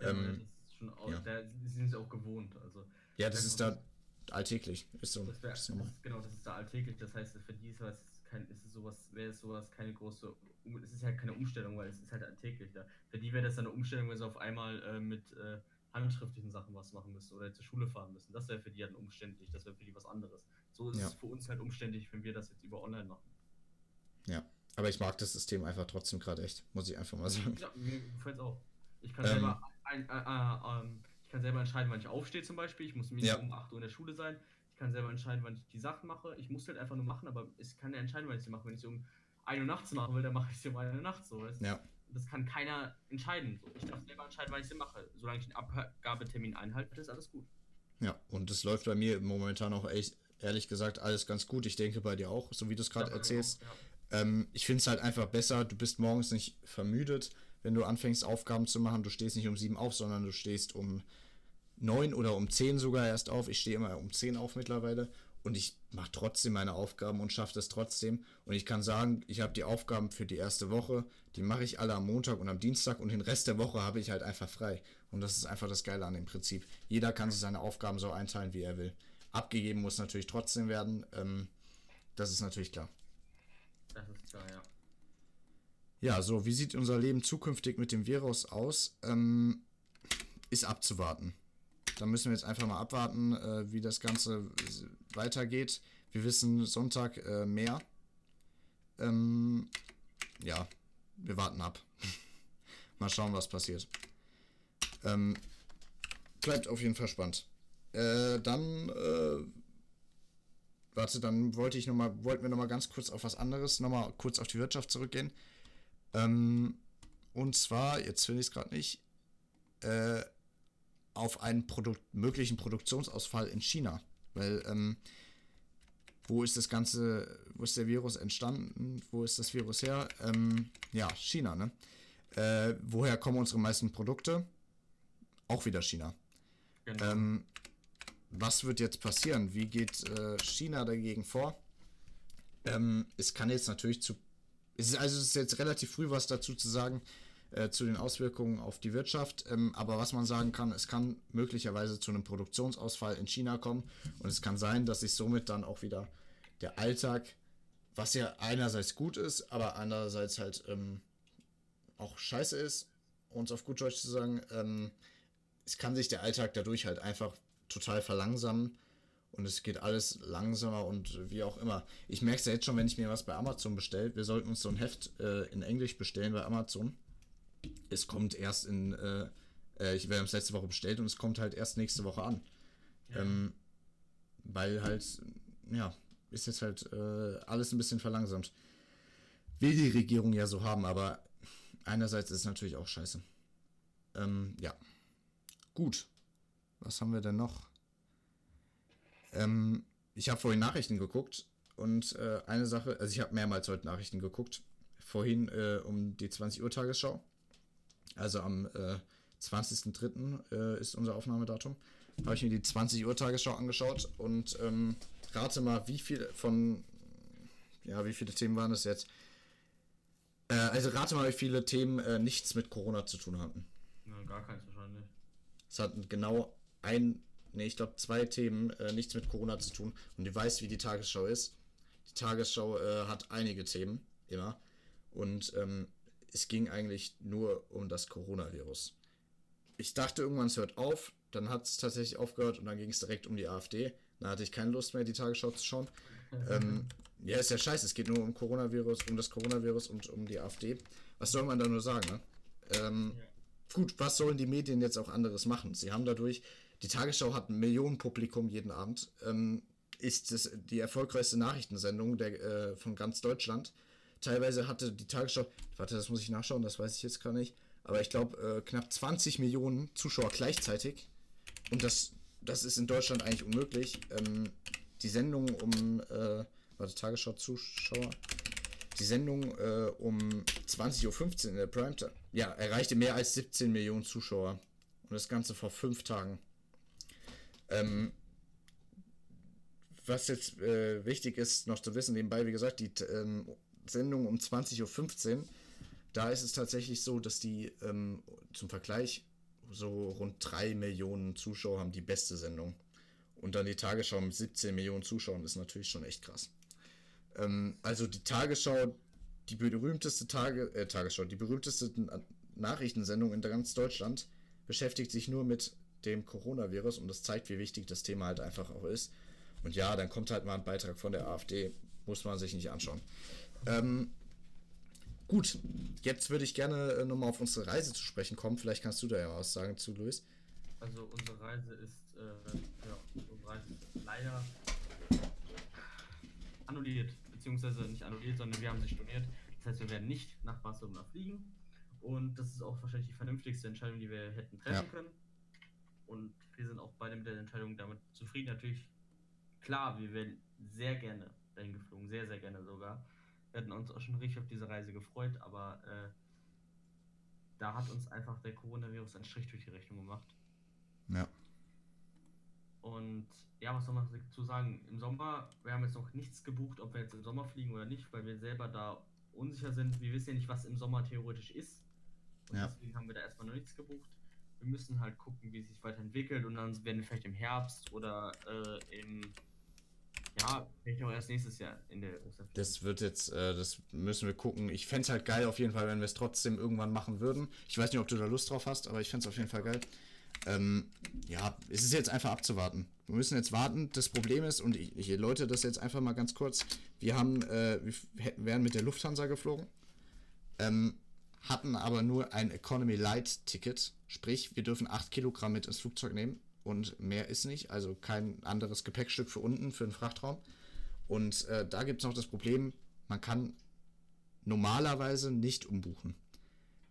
Ähm, das ist schon auch, ja. da sind sie auch gewohnt. Also, Ja, das ist da alltäglich. Ist so. Das wär, ist das normal. genau, das ist da alltäglich. Das heißt, für die ist, was kein, ist es sowas, wäre es sowas keine große, es ist halt keine Umstellung, weil es ist halt alltäglich da. Für die wäre das dann eine Umstellung, wenn sie auf einmal äh, mit äh, handschriftlichen Sachen was machen müssen oder zur Schule fahren müssen. Das wäre für die dann umständlich, das wäre für die was anderes. So ist Ja. es für uns halt umständlich, wenn wir das jetzt über online machen. Ja. Aber ich mag das System einfach trotzdem gerade echt, muss ich einfach mal sagen. Ja, mir gefällt es auch. Ich kann Ähm. selber ein, äh, äh, ähm, ich kann selber entscheiden, wann ich aufstehe zum Beispiel. Ich muss Ja. Um 8 Uhr in der Schule sein. Ich kann selber entscheiden, wann ich die Sachen mache. Ich muss halt einfach nur machen, aber ich kann ja entscheiden, wann ich sie mache. Wenn ich sie um 1 Uhr nachts machen will, dann mache ich sie um 1 Uhr nachts so. Ja. Das kann keiner entscheiden. So. Ich darf selber entscheiden, wann ich sie mache. Solange ich den Abgabetermin einhalte, ist alles gut. Ja, und das läuft bei mir momentan auch echt, ehrlich gesagt, alles ganz gut. Ich denke bei dir auch, so wie du es gerade Ja, erzählst. ja. Ähm, ich finde es halt einfach besser, du bist morgens nicht vermüdet, wenn du anfängst, Aufgaben zu machen. Du stehst nicht um sieben auf, sondern du stehst um neun oder um zehn sogar erst auf. Ich stehe immer um zehn auf mittlerweile und ich mache trotzdem meine Aufgaben und schaffe das trotzdem. Und ich kann sagen, ich habe die Aufgaben für die erste Woche, die mache ich alle am Montag und am Dienstag und den Rest der Woche habe ich halt einfach frei. Und das ist einfach das Geile an dem Prinzip. Jeder kann sich seine Aufgaben so einteilen, wie er will. Abgegeben muss natürlich trotzdem werden. Ähm, das ist natürlich klar. Das ist klar, ja. Ja, so, wie sieht unser Leben zukünftig mit dem Virus aus? Ähm, ist abzuwarten. Da müssen wir jetzt einfach mal abwarten, äh, wie das Ganze weitergeht. Wir wissen Sonntag äh, mehr. Ähm, ja, wir warten ab. mal schauen, was passiert. Ähm, bleibt auf jeden Fall spannend. Äh, dann, äh, warte, dann wollte ich noch mal, wollten wir noch mal ganz kurz auf was anderes, noch mal kurz auf die Wirtschaft zurückgehen. Ähm, und zwar, jetzt finde ich es gerade nicht, äh, auf einen Produkt, möglichen Produktionsausfall in China. Weil, ähm, wo ist das Ganze, wo ist der Virus entstanden? Wo ist das Virus her? Ähm, ja, China, ne? Äh, woher kommen unsere meisten Produkte? Auch wieder China. Genau. Ähm, was wird jetzt passieren? Wie geht äh, China dagegen vor? Ähm, es kann jetzt natürlich zu. Es ist, also es ist jetzt relativ früh was dazu zu sagen, äh, zu den Auswirkungen auf die Wirtschaft. Ähm, aber was man sagen kann, es kann möglicherweise zu einem Produktionsausfall in China kommen. Und es kann sein, dass sich somit dann auch wieder der Alltag, was ja einerseits gut ist, aber andererseits halt ähm, auch scheiße ist, es auf gut Deutsch zu sagen, ähm, es kann sich der Alltag dadurch halt einfach total verlangsamen und es geht alles langsamer und wie auch immer. Ich merke es ja jetzt schon, wenn ich mir was bei Amazon bestelle. Wir sollten uns so ein Heft äh, in Englisch bestellen bei Amazon. Es kommt erst in, äh, äh, wir haben es letzte Woche bestellt und es kommt halt erst nächste Woche an. Ja. Ähm, weil halt, ja, ist jetzt halt äh, alles ein bisschen verlangsamt. Will die Regierung ja so haben, aber einerseits ist es natürlich auch scheiße. Ähm, ja. Gut. Was haben wir denn noch? Ähm, ich habe vorhin Nachrichten geguckt und äh, eine Sache, also ich habe mehrmals heute Nachrichten geguckt. Vorhin äh, um die 20 Uhr Tagesschau. Also am äh, 20.03. Äh, ist unser Aufnahmedatum. Habe ich mir die 20 Uhr Tagesschau angeschaut und ähm, rate mal, wie viele von, ja, wie viele Themen waren das jetzt? Äh, also rate mal, wie viele Themen äh, nichts mit Corona zu tun hatten. Ja, gar keins wahrscheinlich. Es hatten genau ein, nee, ich glaube zwei Themen äh, nichts mit Corona zu tun. Und du weißt, wie die Tagesschau ist. Die Tagesschau äh, hat einige Themen, immer. Und ähm, es ging eigentlich nur um das Coronavirus. Ich dachte irgendwann, es hört auf. Dann hat es tatsächlich aufgehört und dann ging es direkt um die AfD. Da hatte ich keine Lust mehr, die Tagesschau zu schauen. ähm, ja, ist ja scheiße. Es geht nur um Coronavirus, um das Coronavirus und um die AfD. Was soll man da nur sagen, ne? Ähm, ja. Gut, was sollen die Medien jetzt auch anderes machen? Sie haben dadurch, die Tagesschau hat ein Millionenpublikum jeden Abend, ähm, ist das die erfolgreichste Nachrichtensendung der, äh, von ganz Deutschland. Teilweise hatte die Tagesschau, warte, das muss ich nachschauen, das weiß ich jetzt gar nicht, aber ich glaube äh, knapp 20 Millionen Zuschauer gleichzeitig. Und das, das ist in Deutschland eigentlich unmöglich. Ähm, die Sendung um, äh, warte, Tagesschau-Zuschauer, die Sendung äh, um 20.15 Uhr in der Primetime, ja, erreichte mehr als 17 Millionen Zuschauer. Und das Ganze vor fünf Tagen. Ähm, was jetzt äh, wichtig ist, noch zu wissen, nebenbei, wie gesagt, die ähm, Sendung um 20.15 Uhr, da ist es tatsächlich so, dass die ähm, zum Vergleich so rund 3 Millionen Zuschauer haben die beste Sendung. Und dann die Tagesschau mit 17 Millionen Zuschauern ist natürlich schon echt krass. Ähm, also die Tagesschau, die berühmteste Tage, äh, Tagesschau, die berühmteste Nachrichtensendung in ganz Deutschland beschäftigt sich nur mit dem Coronavirus und das zeigt, wie wichtig das Thema halt einfach auch ist. Und ja, dann kommt halt mal ein Beitrag von der AfD, muss man sich nicht anschauen. Ähm, gut, jetzt würde ich gerne äh, nochmal auf unsere Reise zu sprechen kommen. Vielleicht kannst du da ja was sagen zu, Luis. Also unsere Reise ist, äh, ja, unsere Reise ist leider annulliert, beziehungsweise nicht annulliert, sondern wir haben sie storniert. Das heißt, wir werden nicht nach Barcelona fliegen. Und das ist auch wahrscheinlich die vernünftigste Entscheidung, die wir hätten treffen ja. können. Und wir sind auch beide mit der Entscheidung damit zufrieden. Natürlich, klar, wir wären sehr gerne dahin geflogen, sehr, sehr gerne sogar. Wir hatten uns auch schon richtig auf diese Reise gefreut, aber äh, da hat uns einfach der Coronavirus einen Strich durch die Rechnung gemacht. Ja. Und ja, was soll man dazu sagen? Im Sommer, wir haben jetzt noch nichts gebucht, ob wir jetzt im Sommer fliegen oder nicht, weil wir selber da unsicher sind. Wir wissen ja nicht, was im Sommer theoretisch ist. Und ja. deswegen haben wir da erstmal noch nichts gebucht. Wir müssen halt gucken, wie es sich weiterentwickelt und dann werden wir vielleicht im Herbst oder äh, im ja, vielleicht auch erst nächstes Jahr in der Osterferien. Das wird jetzt, äh, das müssen wir gucken. Ich fände es halt geil auf jeden Fall, wenn wir es trotzdem irgendwann machen würden. Ich weiß nicht, ob du da Lust drauf hast, aber ich fände es auf jeden Fall geil. Ähm, ja, es ist jetzt einfach abzuwarten. Wir müssen jetzt warten. Das Problem ist, und ich, ich Leute, das jetzt einfach mal ganz kurz, wir haben, äh, wir wären mit der Lufthansa geflogen, ähm, hatten aber nur ein Economy Light Ticket, sprich, wir dürfen 8 Kilogramm mit ins Flugzeug nehmen und mehr ist nicht, also kein anderes Gepäckstück für unten, für den Frachtraum. Und äh, da gibt es noch das Problem, man kann normalerweise nicht umbuchen.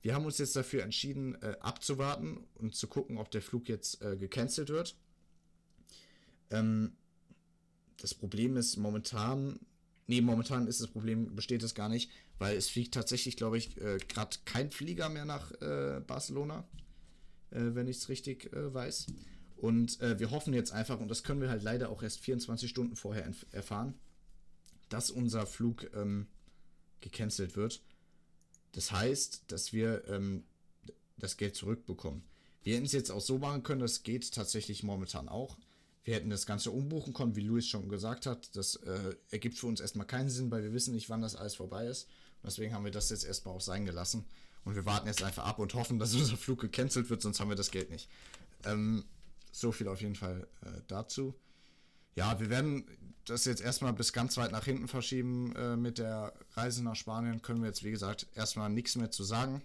Wir haben uns jetzt dafür entschieden, äh, abzuwarten und zu gucken, ob der Flug jetzt äh, gecancelt wird. Ähm, das Problem ist momentan, nee, momentan ist das Problem, besteht es gar nicht, weil es fliegt tatsächlich, glaube ich, äh, gerade kein Flieger mehr nach äh, Barcelona, äh, wenn ich es richtig äh, weiß. Und wir hoffen jetzt einfach, und das können wir halt leider auch erst 24 Stunden vorher erfahren, dass unser Flug ähm, gecancelt wird. Das heißt, dass wir ähm, das Geld zurückbekommen. Wir hätten es jetzt auch so machen können, das geht tatsächlich momentan auch. Wir hätten das Ganze umbuchen können, wie Luis schon gesagt hat. Das äh, ergibt für uns erstmal keinen Sinn, weil wir wissen nicht, wann das alles vorbei ist. Und deswegen haben wir das jetzt erstmal auch sein gelassen. Und wir warten jetzt einfach ab und hoffen, dass unser Flug gecancelt wird, sonst haben wir das Geld nicht. Ähm, so viel auf jeden Fall äh, dazu. Ja, wir werden das jetzt erstmal bis ganz weit nach hinten verschieben äh, mit der Reise nach Spanien. Können wir jetzt, wie gesagt, erstmal nichts mehr zu sagen.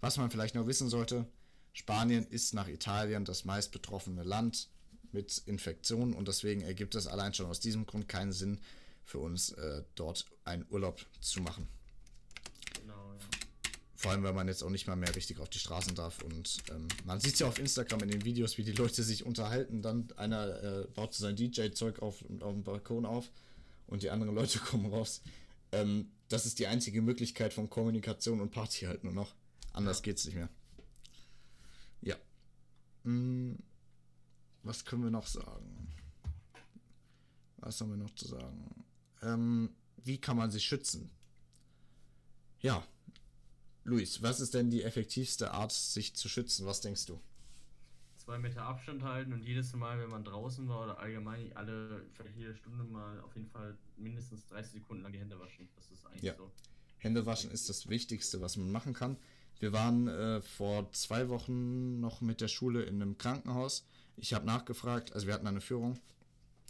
Was man vielleicht noch wissen sollte, Spanien ist nach Italien das meist betroffene Land mit Infektionen und deswegen ergibt es allein schon aus diesem Grund keinen Sinn für uns, äh, dort einen Urlaub zu machen. Vor allem, weil man jetzt auch nicht mal mehr richtig auf die Straßen darf und ähm, man sieht ja auf Instagram in den Videos, wie die Leute sich unterhalten. Dann einer äh, baut sein DJ-Zeug auf, auf dem Balkon auf und die anderen Leute kommen raus. Ähm, das ist die einzige Möglichkeit von Kommunikation und Party halt nur noch. Anders ja. geht's nicht mehr. Ja. Hm, was können wir noch sagen? Was haben wir noch zu sagen? Ähm, wie kann man sich schützen? Ja. Luis, was ist denn die effektivste Art, sich zu schützen? Was denkst du? Zwei Meter Abstand halten und jedes Mal, wenn man draußen war oder allgemein alle, vielleicht jede Stunde mal auf jeden Fall mindestens 30 Sekunden lang die Hände waschen. Das ist eigentlich ja. so. Hände waschen ist das Wichtigste, was man machen kann. Wir waren äh, vor zwei Wochen noch mit der Schule in einem Krankenhaus. Ich habe nachgefragt, also wir hatten eine Führung,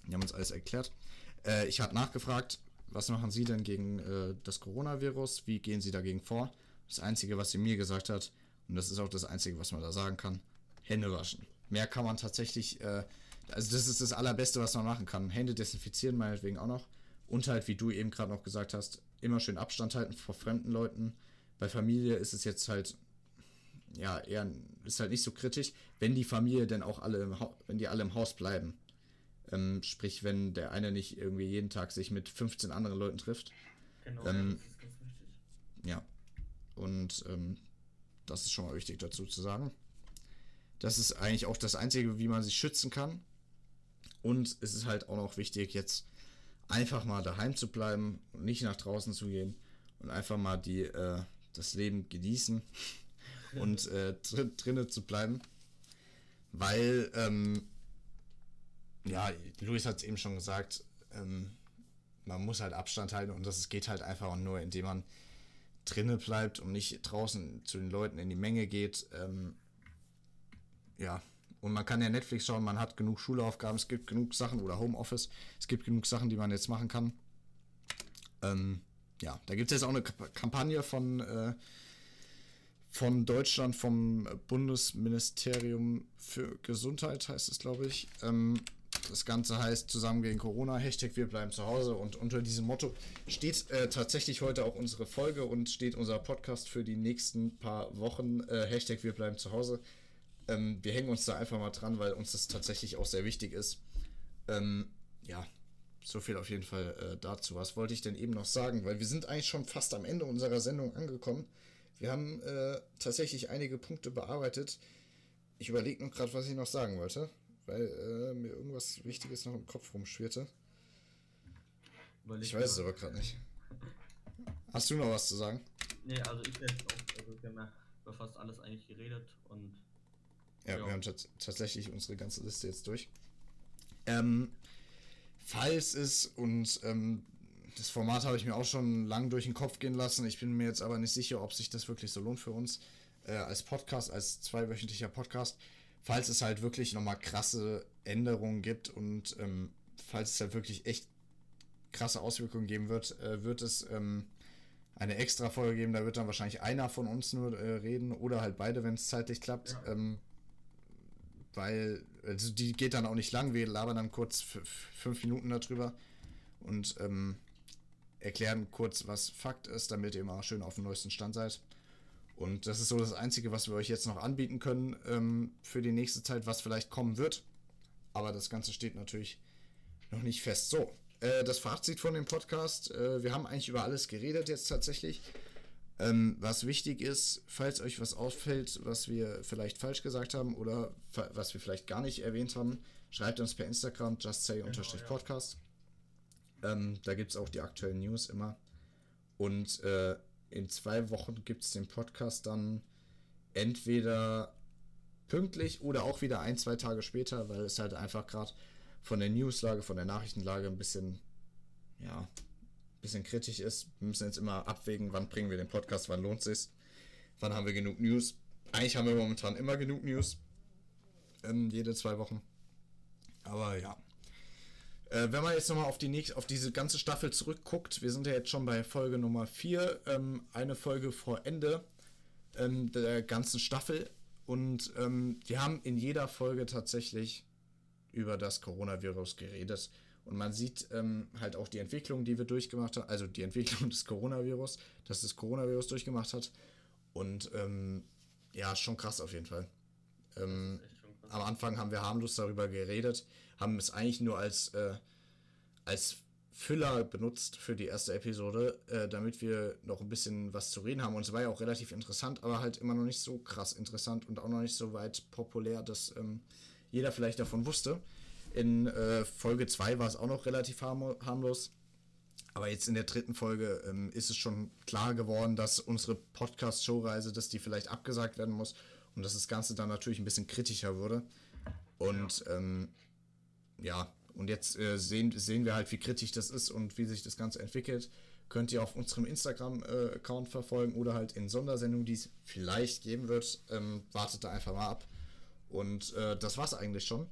die haben uns alles erklärt. Äh, ich habe nachgefragt, was machen Sie denn gegen äh, das Coronavirus? Wie gehen Sie dagegen vor? Das Einzige, was sie mir gesagt hat, und das ist auch das Einzige, was man da sagen kann, Hände waschen. Mehr kann man tatsächlich, äh, also das ist das Allerbeste, was man machen kann. Hände desinfizieren meinetwegen auch noch. Und halt, wie du eben gerade noch gesagt hast, immer schön Abstand halten vor fremden Leuten. Bei Familie ist es jetzt halt, ja, eher, ist halt nicht so kritisch, wenn die Familie denn auch alle, im ha wenn die alle im Haus bleiben. Ähm, sprich, wenn der eine nicht irgendwie jeden Tag sich mit 15 anderen Leuten trifft. Genau, ähm, das ist ganz wichtig. Ja. Und ähm, das ist schon mal wichtig dazu zu sagen. Das ist eigentlich auch das Einzige, wie man sich schützen kann. Und es ist halt auch noch wichtig, jetzt einfach mal daheim zu bleiben und nicht nach draußen zu gehen und einfach mal die, äh, das Leben genießen und äh, drin, drinnen zu bleiben. Weil ähm, ja, Luis hat es eben schon gesagt, ähm, man muss halt Abstand halten und das geht halt einfach nur, indem man drinnen bleibt und nicht draußen zu den Leuten in die Menge geht. Ähm, ja, und man kann ja Netflix schauen, man hat genug Schulaufgaben, es gibt genug Sachen oder Homeoffice, es gibt genug Sachen, die man jetzt machen kann. Ähm, ja, da gibt es jetzt auch eine Kampagne von, äh, von Deutschland, vom Bundesministerium für Gesundheit, heißt es, glaube ich. Ähm, das Ganze heißt Zusammen gegen Corona, Hashtag Wir bleiben zu Hause. Und unter diesem Motto steht äh, tatsächlich heute auch unsere Folge und steht unser Podcast für die nächsten paar Wochen. Äh, Hashtag Wir bleiben zu Hause. Ähm, wir hängen uns da einfach mal dran, weil uns das tatsächlich auch sehr wichtig ist. Ähm, ja, so viel auf jeden Fall äh, dazu. Was wollte ich denn eben noch sagen? Weil wir sind eigentlich schon fast am Ende unserer Sendung angekommen. Wir haben äh, tatsächlich einige Punkte bearbeitet. Ich überlege noch gerade, was ich noch sagen wollte weil äh, mir irgendwas Wichtiges noch im Kopf rumschwirrte. Überleg ich weiß es aber gerade nicht. Hast du noch was zu sagen? Nee, also ich werde auch, also wir haben ja über fast alles eigentlich geredet und. Ja, ja. wir haben tatsächlich unsere ganze Liste jetzt durch. Ähm, falls es und ähm, das Format habe ich mir auch schon lang durch den Kopf gehen lassen. Ich bin mir jetzt aber nicht sicher, ob sich das wirklich so lohnt für uns äh, als Podcast, als zweiwöchentlicher Podcast falls es halt wirklich nochmal krasse Änderungen gibt und ähm, falls es halt wirklich echt krasse Auswirkungen geben wird, äh, wird es ähm, eine extra Folge geben. Da wird dann wahrscheinlich einer von uns nur äh, reden oder halt beide, wenn es zeitlich klappt. Ja. Ähm, weil also die geht dann auch nicht lang. Wir labern dann kurz fünf Minuten darüber und ähm, erklären kurz, was Fakt ist, damit ihr mal schön auf dem neuesten Stand seid. Und das ist so das Einzige, was wir euch jetzt noch anbieten können ähm, für die nächste Zeit, was vielleicht kommen wird. Aber das Ganze steht natürlich noch nicht fest. So, äh, das Fazit von dem Podcast. Äh, wir haben eigentlich über alles geredet jetzt tatsächlich. Ähm, was wichtig ist, falls euch was auffällt, was wir vielleicht falsch gesagt haben oder was wir vielleicht gar nicht erwähnt haben, schreibt uns per Instagram justsay-podcast. Genau, ja. ähm, da gibt es auch die aktuellen News immer. Und äh, in zwei Wochen gibt es den Podcast dann entweder pünktlich oder auch wieder ein, zwei Tage später, weil es halt einfach gerade von der Newslage, von der Nachrichtenlage ein bisschen, ja, ein bisschen kritisch ist. Wir müssen jetzt immer abwägen, wann bringen wir den Podcast, wann lohnt es sich, wann haben wir genug News. Eigentlich haben wir momentan immer genug News. Ähm, jede zwei Wochen. Aber ja, äh, wenn man jetzt nochmal auf, die auf diese ganze Staffel zurückguckt, wir sind ja jetzt schon bei Folge Nummer 4, ähm, eine Folge vor Ende. ähm, der ganzen Staffel. Und ähm, wir haben in jeder Folge tatsächlich über das Coronavirus geredet. Und man sieht ähm, halt auch die Entwicklung, die wir durchgemacht haben, also die Entwicklung des Coronavirus, dass das Coronavirus durchgemacht hat. Und ähm, ja, schon krass auf jeden Fall. Ähm, am Anfang haben wir harmlos darüber geredet, haben es eigentlich nur als, äh, als Füller benutzt für die erste Episode, äh, damit wir noch ein bisschen was zu reden haben. Und es war ja auch relativ interessant, aber halt immer noch nicht so krass interessant und auch noch nicht so weit populär, dass ähm, jeder vielleicht davon wusste. In äh, Folge 2 war es auch noch relativ harm harmlos. Aber jetzt in der dritten Folge ähm, ist es schon klar geworden, dass unsere Podcast-Showreise, dass die vielleicht abgesagt werden muss und dass das Ganze dann natürlich ein bisschen kritischer wurde. Und ja, ähm, ja und jetzt äh, sehen, sehen wir halt, wie kritisch das ist und wie sich das Ganze entwickelt. Könnt ihr auf unserem Instagram-Account äh, verfolgen oder halt in Sondersendungen, die es vielleicht geben wird. Ähm, wartet da einfach mal ab. Und äh, das war's eigentlich schon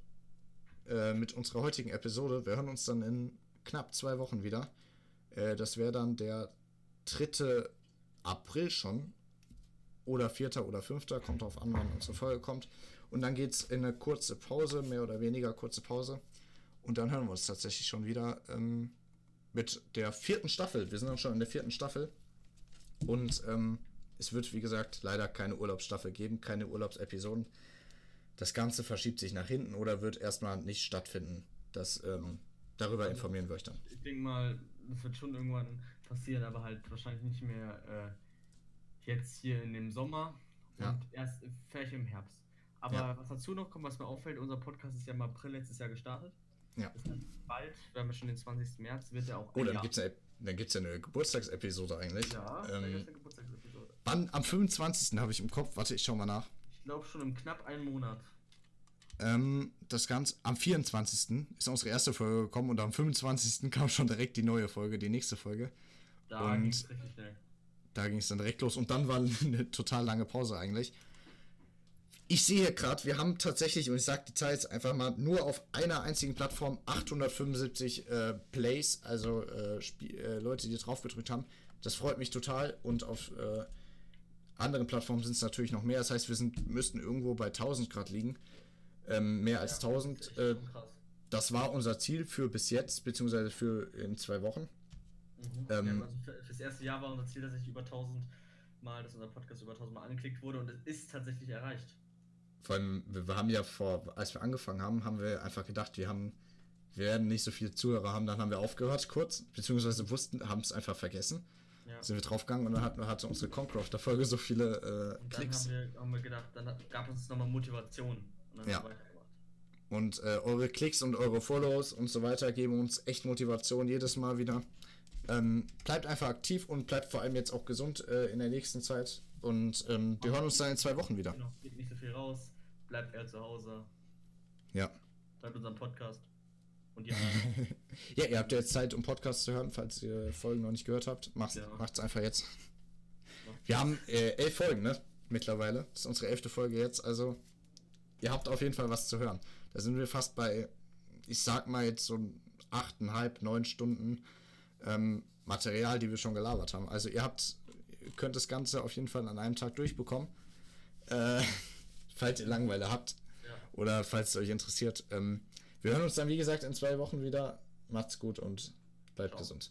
äh, mit unserer heutigen Episode. Wir hören uns dann in knapp zwei Wochen wieder. Äh, das wäre dann der 3. April schon. Oder 4. oder 5. Kommt drauf an, wann unsere Folge kommt. Und dann geht es in eine kurze Pause, mehr oder weniger kurze Pause. Und dann hören wir uns tatsächlich schon wieder ähm, mit der vierten Staffel. Wir sind dann schon in der vierten Staffel. Und ähm, es wird, wie gesagt, leider keine Urlaubsstaffel geben, keine Urlaubsepisoden. Das Ganze verschiebt sich nach hinten oder wird erstmal nicht stattfinden. Das, ähm, darüber also, informieren wir euch dann. Ich denke mal, das wird schon irgendwann passieren, aber halt wahrscheinlich nicht mehr äh, jetzt hier in dem Sommer und ja. erst vielleicht im Herbst. Aber ja. was dazu noch kommt, was mir auffällt, unser Podcast ist ja im April letztes Jahr gestartet. Ja. bald, wir haben ja schon den 20. März, wird ja auch. Oh, dann gibt es ja, gibt's ja eine Geburtstagsepisode eigentlich. Ja, ähm, eine Geburtstagsepisode. Wann? Am 25. habe ich im Kopf. Warte, ich schau mal nach. Ich glaube schon im knapp einen Monat. Ähm, das Ganze am 24. ist unsere erste Folge gekommen und am 25. kam schon direkt die neue Folge, die nächste Folge. Da ging es richtig schnell. Da ging es dann direkt los und dann war eine total lange Pause eigentlich ich sehe hier gerade, wir haben tatsächlich, und ich sage die Zahl jetzt einfach mal, nur auf einer einzigen Plattform 875 äh, Plays, also äh, äh, Leute, die drauf gedrückt haben. Das freut mich total. Und auf äh, anderen Plattformen sind es natürlich noch mehr. Das heißt, wir sind, müssten irgendwo bei 1000 Grad liegen. Ähm, mehr als ja, 1000. Das, äh, das war unser Ziel für bis jetzt, beziehungsweise für in zwei Wochen. Mhm. Ähm, also für, das erste Jahr war unser Ziel, dass ich über 1000 Mal, dass unser Podcast über 1000 Mal angeklickt wurde und es ist tatsächlich erreicht vor allem, wir, haben ja vor, als wir angefangen haben, haben wir einfach gedacht, wir haben, wir werden nicht so viele Zuhörer haben, dann haben wir aufgehört kurz, beziehungsweise wussten, haben es einfach vergessen. Ja. Sind wir draufgegangen und dann hat, hatte unsere Concrafter-Folge so viele äh, Klicks. Dann haben wir, haben wir gedacht, dann gab es uns nochmal Motivation. Und ja. Und äh, eure Klicks und eure Follows und so weiter geben uns echt Motivation jedes Mal wieder. Ähm, bleibt einfach aktiv und bleibt vor allem jetzt auch gesund äh, in der nächsten Zeit. Und ähm, wir hören uns dann in zwei Wochen wieder. Genau, geht nicht so viel raus, bleibt eher zu Hause. Ja. Bleibt unserem Podcast. Und ja. ja, ihr habt ja jetzt Zeit, um Podcast zu hören, falls ihr Folgen noch nicht gehört habt. Macht's, ja. macht's einfach jetzt. Wir haben äh, elf Folgen, ne? Mittlerweile. Das ist unsere elfte Folge jetzt. Also, ihr habt auf jeden Fall was zu hören. Da sind wir fast bei, ich sag mal jetzt so achteinhalb, neun Stunden ähm, Material, die wir schon gelabert haben. Also, ihr habt könnt das Ganze auf jeden Fall an einem Tag durchbekommen. Äh, falls ihr Langeweile habt ja. oder falls es euch interessiert. Ähm, wir hören uns dann, wie gesagt, in zwei Wochen wieder. Macht's gut und bleibt Ciao. gesund.